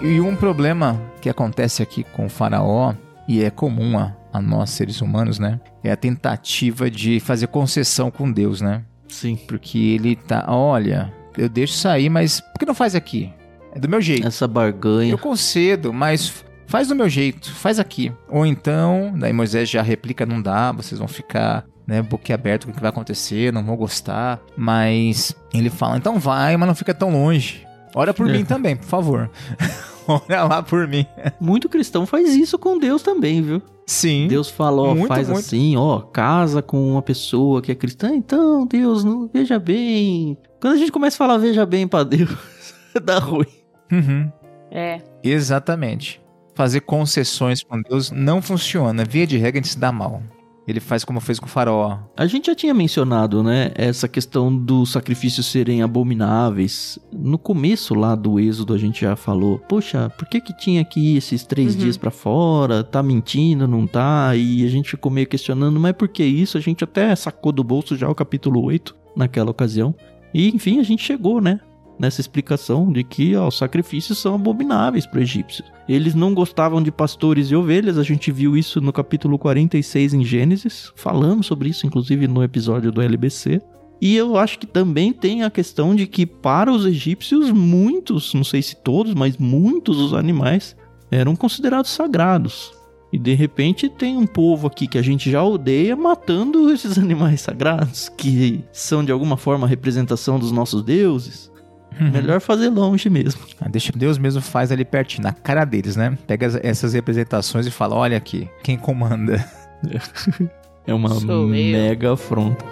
E um problema que acontece aqui com o faraó, e é comum a, a nós seres humanos, né? É a tentativa de fazer concessão com Deus, né? Sim. Porque ele tá, olha, eu deixo sair, mas por que não faz aqui? É do meu jeito. Essa barganha. Eu concedo, mas faz do meu jeito, faz aqui. Ou então, daí Moisés já replica, não dá, vocês vão ficar, né, boquiaberto com o que vai acontecer, não vão gostar. Mas ele fala, então vai, mas não fica tão longe. Ora por É. mim também, por favor. Ora lá por mim. Muito cristão faz isso com Deus também, viu? Sim. Deus fala, ó, Muito, faz muito. assim, ó, casa com uma pessoa que é cristã, então, Deus, não veja bem. Quando a gente começa a falar veja bem pra Deus, dá ruim. Uhum. É. Exatamente. Fazer concessões com Deus não funciona. Via de regra, a gente se dá mal. Ele faz como fez com o faraó. A gente já tinha mencionado, né, essa questão dos sacrifícios serem abomináveis. No começo lá do Êxodo a gente já falou, poxa, por que que tinha que ir esses três Uhum. dias pra fora? Tá mentindo, não tá? E a gente ficou meio questionando, mas por que isso? A gente até sacou do bolso já o capítulo 8 naquela ocasião. E enfim, a gente chegou, né? Nessa explicação de que ó, os sacrifícios são abomináveis para egípcios. Eles não gostavam de pastores e ovelhas, a gente viu isso no capítulo 46 em Gênesis. Falamos sobre isso, inclusive, no episódio do LBC. E eu acho que também tem a questão de que, para os egípcios, muitos, não sei se todos, mas muitos dos animais eram considerados sagrados. E de repente tem um povo aqui que a gente já odeia matando esses animais sagrados, que são de alguma forma a representação dos nossos deuses. Melhor fazer longe mesmo. Ah, Deixa Deus mesmo faz ali pertinho, na cara deles, né? Pega as- essas representações e fala: olha aqui, quem comanda. É uma Sou eu. mega afronta.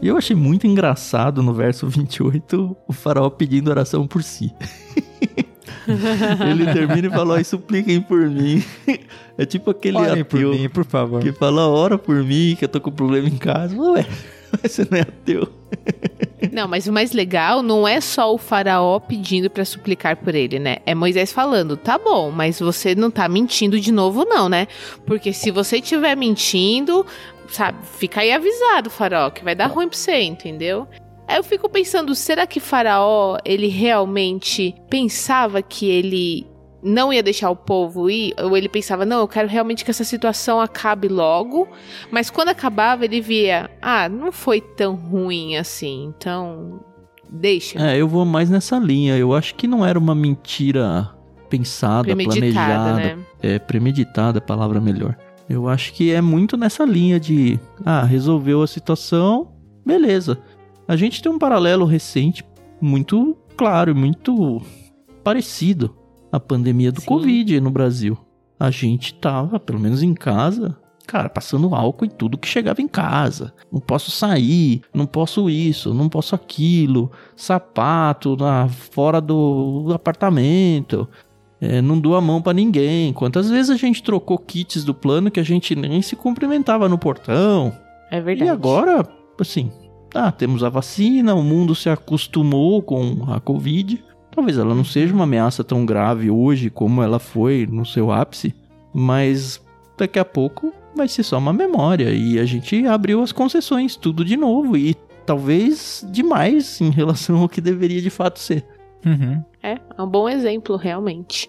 E eu achei muito engraçado no verso 28 o faraó pedindo oração por si. Ele termina e fala: "Ó, supliquem por mim. É tipo aquele por ateu mim, por favor. que fala: ora por mim, que eu tô com problema em casa. Ué, você não é ateu. Não, mas o mais legal não é só o faraó pedindo pra suplicar por ele, né? É Moisés falando, tá bom, mas você não tá mentindo de novo não, né? Porque se você estiver mentindo, sabe, fica aí avisado, faraó, que vai dar ruim pra você, entendeu? Aí eu fico pensando, será que faraó, ele realmente pensava que ele não ia deixar o povo ir? Ou ele pensava, não, eu quero realmente que essa situação acabe logo, mas quando acabava, ele via, ah, não foi tão ruim assim, então deixa. É, eu vou mais nessa linha. Eu acho que não era uma mentira pensada, planejada. né? É, premeditada, palavra melhor. Eu acho que é muito nessa linha de, ah, resolveu a situação, beleza. A gente tem um paralelo recente muito claro, e muito parecido à pandemia do Sim. Covid no Brasil. A gente tava, pelo menos em casa, cara, passando álcool em tudo que chegava em casa. Não posso sair, não posso isso, não posso aquilo, sapato na, fora do apartamento. É, não dou a mão pra ninguém. Quantas vezes a gente trocou kits do plano que a gente nem se cumprimentava no portão? É verdade. E agora, assim, tá, temos a vacina, o mundo se acostumou com a Covid. Talvez ela não seja uma ameaça tão grave hoje como ela foi no seu ápice, mas daqui a pouco vai ser só uma memória e a gente abriu as concessões, tudo de novo e talvez demais em relação ao que deveria de fato ser. Uhum. É, é um bom exemplo, realmente.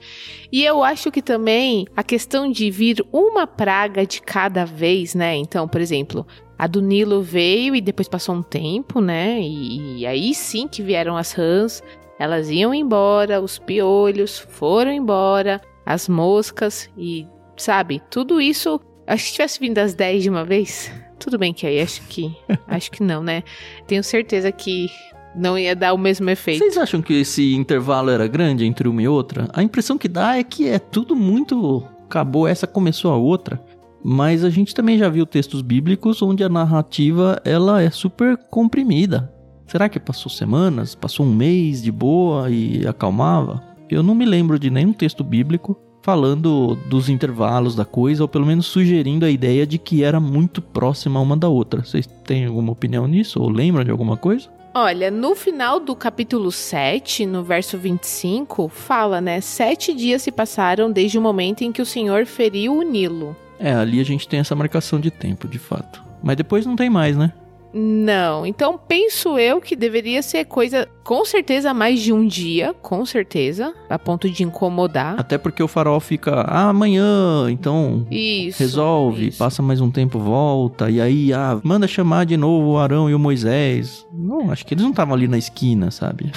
E eu acho que também a questão de vir uma praga de cada vez, né? Então, por exemplo, a do Nilo veio e depois passou um tempo, né? E, e aí sim que vieram as rãs, elas iam embora, os piolhos foram embora, as moscas e, sabe, tudo isso. Acho que se tivesse vindo as 10 de uma vez, tudo bem que aí acho que. acho que não, né? Tenho certeza que não ia dar o mesmo efeito. Vocês acham que esse intervalo era grande entre uma e outra? A impressão que dá é que é tudo muito. Acabou essa, começou a outra. Mas a gente também já viu textos bíblicos onde a narrativa ela é super comprimida. Será que passou semanas, passou um mês de boa e acalmava? Eu não me lembro de nenhum texto bíblico falando dos intervalos da coisa, ou pelo menos sugerindo a ideia de que era muito próxima uma da outra. Vocês têm alguma opinião nisso? Ou lembram de alguma coisa? Olha, no final do capítulo 7, no verso 25, fala, né? Sete dias se passaram desde o momento em que o Senhor feriu o Nilo. É, ali a gente tem essa marcação de tempo, de fato. Mas depois não tem mais, né? Não, então penso eu que deveria ser coisa, com certeza, mais de um dia, com certeza, a ponto de incomodar. Até porque o farol fica, ah, amanhã, então Isso. resolve, isso. passa mais um tempo, volta, e aí, ah, manda chamar de novo o Arão e o Moisés. Não, acho que eles não estavam ali na esquina, sabe?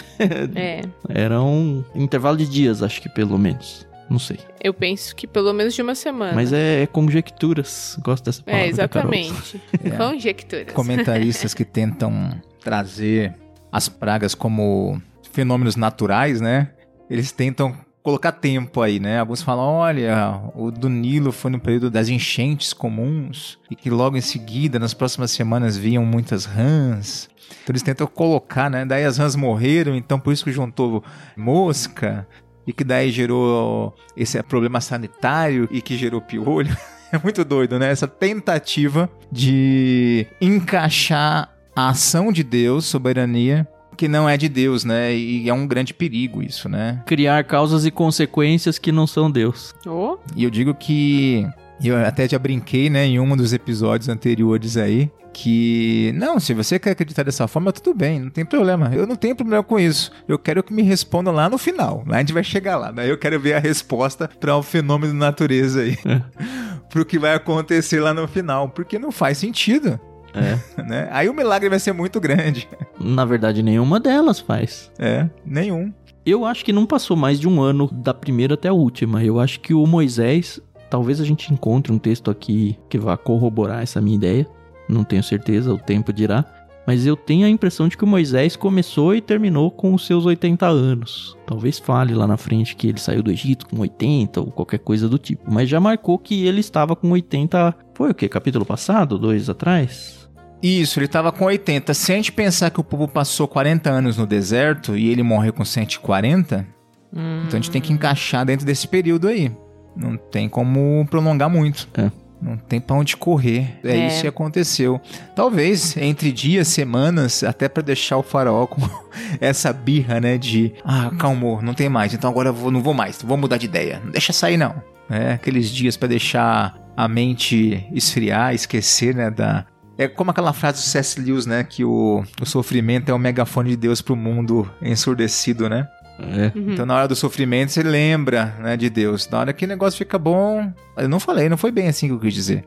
É, Era um intervalo de dias, acho que pelo menos. Não sei. eu penso que pelo menos de uma semana. Mas é, é conjecturas. Gosto dessa palavra. É, da Carol. exatamente. É. Conjecturas. comentaristas que tentam trazer as pragas como fenômenos naturais, né? Eles tentam colocar tempo aí, né? Alguns falam, olha, o do Nilo foi no período das enchentes comuns e que logo em seguida, nas próximas semanas, vinham muitas rãs. Então eles tentam colocar, né? Daí as rãs morreram, então por isso que juntou mosca e que daí gerou esse problema sanitário e que gerou piolho. É muito doido, né? Essa tentativa de encaixar a ação de Deus, soberania, que não é de Deus, né? E é um grande perigo isso, né? Criar causas e consequências que não são Deus. Oh, E eu digo que eu até já brinquei, né, em um dos episódios anteriores aí, que não, se você quer acreditar dessa forma, tudo bem, não tem problema. Eu não tenho problema com isso. Eu quero que me respondam lá no final. Lá a gente vai chegar lá. Daí eu quero ver a resposta para o fenômeno da natureza aí. Pro que vai acontecer lá no final, porque não faz sentido, É. né? Aí o milagre vai ser muito grande. Na verdade, nenhuma delas faz. É, nenhum. Eu acho que não passou mais de um ano da primeira até a última. Eu acho que o Moisés. Talvez a gente encontre um texto aqui que vá corroborar essa minha ideia. Não tenho certeza, o tempo dirá. Mas eu tenho a impressão de que o Moisés começou e terminou com os seus 80 anos. Talvez fale lá na frente que ele saiu do Egito com 80 ou qualquer coisa do tipo. Mas já marcou que ele estava com 80. Foi o que? Capítulo passado? Dois atrás? Isso, ele tava com 80. Se a gente pensar que o povo passou 40 anos no deserto e ele morreu com 140, hum, então a gente tem que encaixar dentro desse período aí. Não tem como prolongar muito. É. Não tem pra onde correr. É, É. isso que aconteceu. Talvez entre dias, semanas, até pra deixar o faraó com essa birra, né? De, ah, calmou, não tem mais, então agora eu vou, não vou mais, vou mudar de ideia. Não deixa sair, não. É, aqueles dias pra deixar a mente esfriar, esquecer, né? Da, é como aquela frase do C.S. Lewis, né? Que o, o sofrimento é o megafone de Deus pro mundo ensurdecido, né? É. uhum. Então, na hora do sofrimento, você lembra, né, de Deus. Na hora que o negócio fica bom, eu não falei, não foi bem assim que eu quis dizer.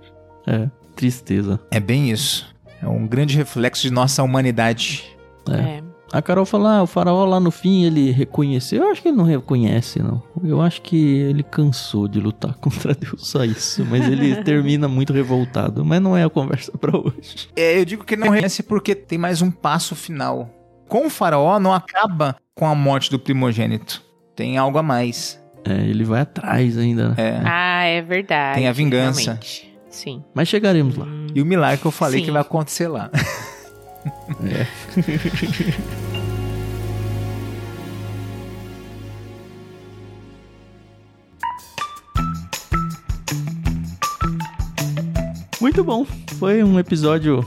É. Tristeza. É bem isso. É um grande reflexo de nossa humanidade. É. é. A Carol fala, ah, o faraó lá no fim ele reconheceu. Eu acho que ele não reconhece, não. Eu acho que ele cansou de lutar contra Deus, só isso. Mas ele termina muito revoltado. Mas não é a conversa pra hoje. É, eu digo que não reconhece porque tem mais um passo final. Com o faraó não acaba com a morte do primogênito. Tem algo a mais. É, ele vai atrás ainda. né? É. Ah, é verdade. Tem a vingança. realmente. Sim. Mas chegaremos lá. E o milagre que eu falei Sim. que vai acontecer lá. Muito bom. Foi um episódio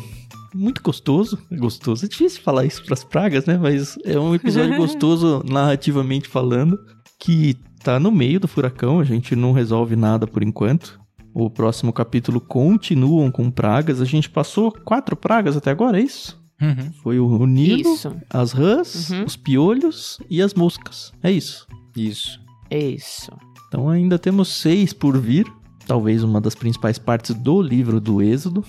muito gostoso. Gostoso. É difícil falar isso pras pragas, né? Mas é um episódio gostoso narrativamente falando. Que tá no meio do furacão. A gente não resolve nada por enquanto. O próximo capítulo continuam com pragas. A gente passou quatro pragas até agora, é isso? Uhum. Foi o, Nilo, Isso. as rãs, Uhum. os piolhos e as moscas. É isso. Isso. Isso. Então ainda temos seis por vir, talvez uma das principais partes do livro do Êxodo.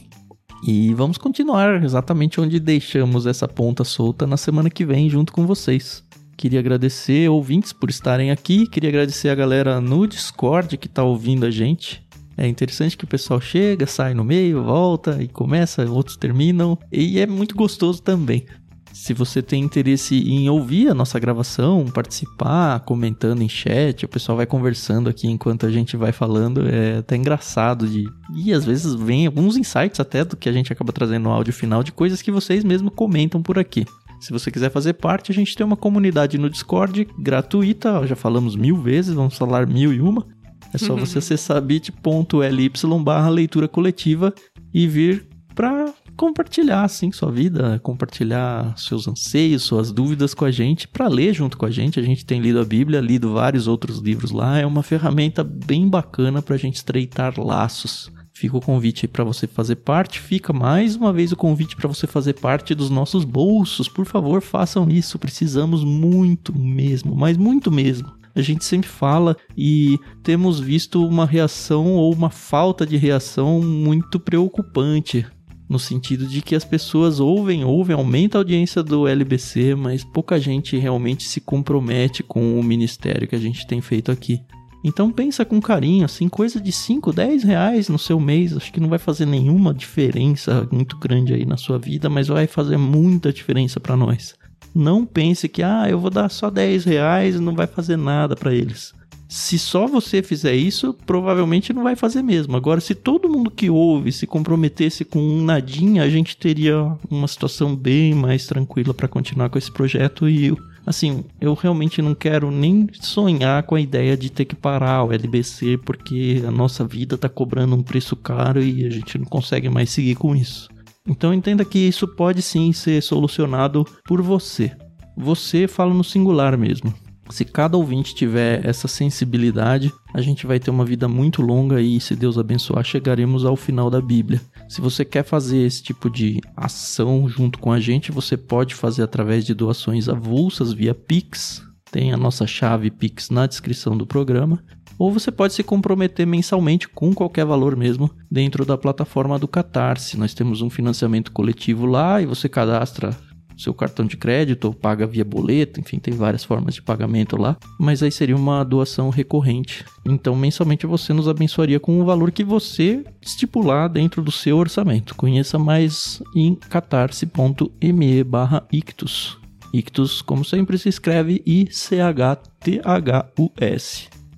E vamos continuar exatamente onde deixamos essa ponta solta na semana que vem junto com vocês. Queria agradecer ouvintes por estarem aqui, queria agradecer a galera no Discord que tá ouvindo a gente. É interessante que o pessoal chega, sai no meio, volta e começa, outros terminam, e é muito gostoso também. Se você tem interesse em ouvir a nossa gravação, participar, comentando em chat, o pessoal vai conversando aqui enquanto a gente vai falando, é até engraçado de. E às vezes vem alguns insights até do que a gente acaba trazendo no áudio final de coisas que vocês mesmo comentam por aqui. Se você quiser fazer parte, a gente tem uma comunidade no Discord gratuita, já falamos mil vezes, vamos falar mil e uma. É só você acessar bit.ly barra leitura coletiva e vir para compartilhar assim sua vida, compartilhar seus anseios, suas dúvidas com a gente, para ler junto com a gente. A gente tem lido a Bíblia, lido vários outros livros lá. É uma ferramenta bem bacana para a gente estreitar laços. Fica o convite para você fazer parte. Fica mais uma vez o convite para você fazer parte dos nossos bolsos. Por favor, façam isso. Precisamos muito mesmo, mas muito mesmo. A gente sempre fala e temos visto uma reação ou uma falta de reação muito preocupante. No sentido de que as pessoas ouvem, ouvem, aumenta a audiência do LBC, mas pouca gente realmente se compromete com o ministério que a gente tem feito aqui. Então pensa com carinho, assim, coisa de 5, 10 reais no seu mês, acho que não vai fazer nenhuma diferença muito grande aí na sua vida, mas vai fazer muita diferença para nós. Não pense que, ah, eu vou dar só 10 reais e não vai fazer nada para eles. Se só você fizer isso, provavelmente não vai fazer mesmo. Agora, se todo mundo que ouve se comprometesse com um nadinha, a gente teria uma situação bem mais tranquila para continuar com esse projeto e assim, eu realmente não quero nem sonhar com a ideia de ter que parar o LBC porque a nossa vida tá cobrando um preço caro e a gente não consegue mais seguir com isso. Então entenda que isso pode sim ser solucionado por você. Você fala no singular mesmo. Se cada ouvinte tiver essa sensibilidade, a gente vai ter uma vida muito longa e, se Deus abençoar, chegaremos ao final da Bíblia. Se você quer fazer esse tipo de ação junto com a gente, você pode fazer através de doações avulsas via Pix. Tem a nossa chave Pix na descrição do programa ou você pode se comprometer mensalmente com qualquer valor mesmo dentro da plataforma do Catarse. Nós temos um financiamento coletivo lá e você cadastra seu cartão de crédito ou paga via boleto, enfim, tem várias formas de pagamento lá, mas aí seria uma doação recorrente. Então, mensalmente você nos abençoaria com o valor que você estipular dentro do seu orçamento. Conheça mais em catarse.me/ictus. Ictus, como sempre, se escreve I-C-H-T-H-U-S.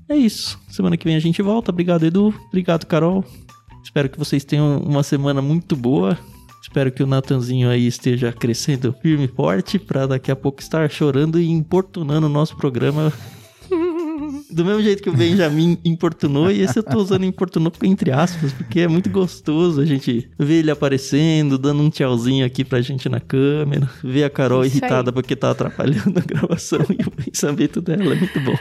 É isso. Semana que vem a gente volta. Obrigado, Edu. Obrigado, Carol. Espero que vocês tenham uma semana muito boa. Espero que o Natanzinho aí esteja crescendo firme e forte para daqui a pouco estar chorando e importunando o nosso programa. Do mesmo jeito que o Benjamin importunou, e esse eu tô usando importunou entre aspas, porque é muito gostoso a gente ver ele aparecendo, dando um tchauzinho aqui pra gente na câmera, ver a Carol Isso irritada aí. porque tá atrapalhando a gravação e o pensamento dela é muito bom.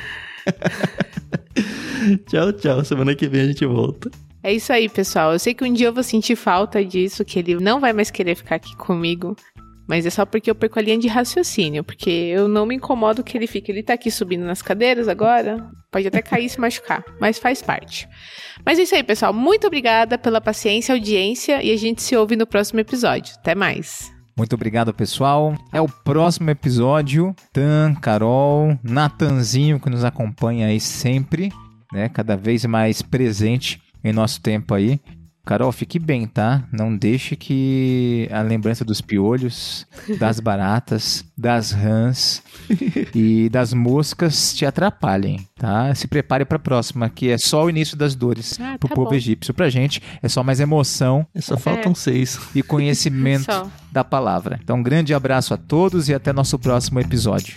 tchau, tchau. Semana que vem a gente volta. É isso aí, pessoal. Eu sei que um dia eu vou sentir falta disso, que ele não vai mais querer ficar aqui comigo. Mas é só porque eu perco a linha de raciocínio, porque eu não me incomodo que ele fique. Ele tá aqui subindo nas cadeiras agora, pode até cair e se machucar, mas faz parte. Mas é isso aí, pessoal. Muito obrigada pela paciência, audiência e a gente se ouve no próximo episódio. Até mais. Muito obrigado, pessoal. É o próximo episódio. Tan, Carol, Natanzinho, que nos acompanha aí sempre, né? Cada vez mais presente em nosso tempo aí. Carol, fique bem, tá? Não deixe que a lembrança dos piolhos, das baratas, das rãs e das moscas te atrapalhem, tá? Se prepare para a próxima, que é só o início das dores ah, pro tá povo bom. egípcio. Pra gente é só mais emoção. É só faltam é. seis. E conhecimento da palavra. Então, um grande abraço a todos e até nosso próximo episódio.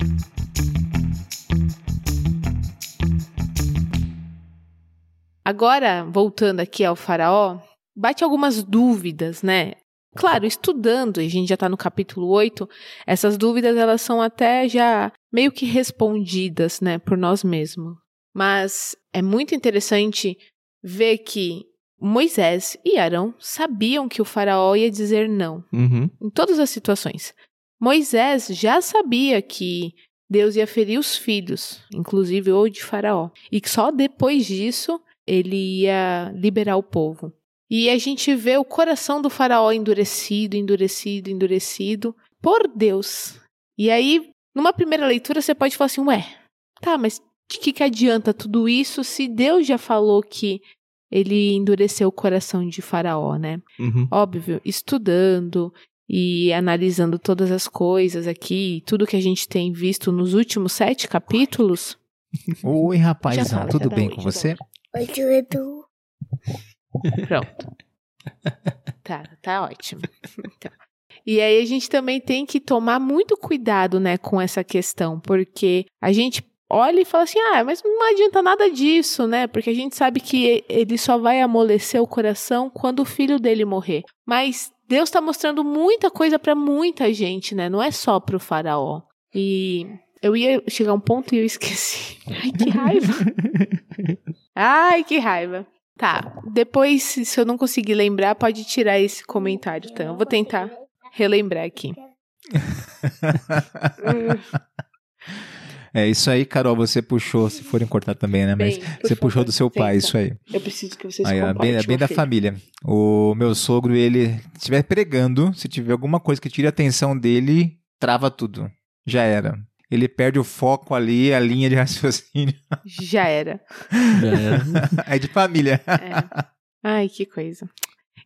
Agora, voltando aqui ao faraó, bate algumas dúvidas, né? Claro, estudando, e a gente já está no capítulo 8, essas dúvidas elas são até já meio que respondidas, né, por nós mesmos. Mas é muito interessante ver que Moisés e Arão sabiam que o faraó ia dizer não uhum. em todas as situações. Moisés já sabia que Deus ia ferir os filhos, inclusive o de faraó, e que só depois disso ele ia liberar o povo. E a gente vê o coração do faraó endurecido, endurecido, endurecido por Deus. E aí, numa primeira leitura, você pode falar assim: ué, tá, mas de que, que adianta tudo isso se Deus já falou que ele endureceu o coração de Faraó, né? Uhum. Óbvio, estudando e analisando todas as coisas aqui, tudo que a gente tem visto nos últimos sete capítulos. Oi, rapazão, tudo bem com você? Oi, Edu. Pronto. tá, tá ótimo. Então. E aí a gente também tem que tomar muito cuidado, né, com essa questão, porque a gente olha e fala assim: ah, mas não adianta nada disso, né? Porque a gente sabe que ele só vai amolecer o coração quando o filho dele morrer. Mas Deus está mostrando muita coisa para muita gente, né? Não é só para o faraó. E eu ia chegar a um ponto e eu esqueci. Ai, que raiva. Ai, que raiva. Tá, depois, se eu não conseguir lembrar, pode tirar esse comentário, então. Eu vou tentar relembrar aqui. É isso aí, Carol, você puxou, se forem cortar também, né? Mas Bem, você favor, puxou do seu pai, tenta. isso aí. Eu preciso que vocês Aí, compartilhem. bem, é bem da família. O meu sogro, ele se estiver pregando, se tiver alguma coisa que tire a atenção dele, trava tudo. Já era. Ele perde o foco ali, a linha de raciocínio. Já era. Já era. É de família. É. Ai, que coisa.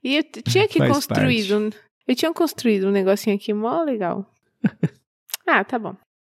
E eu tinha que Faz construído. um- Eu tinha construído um negocinho aqui mó legal. Ah, tá bom.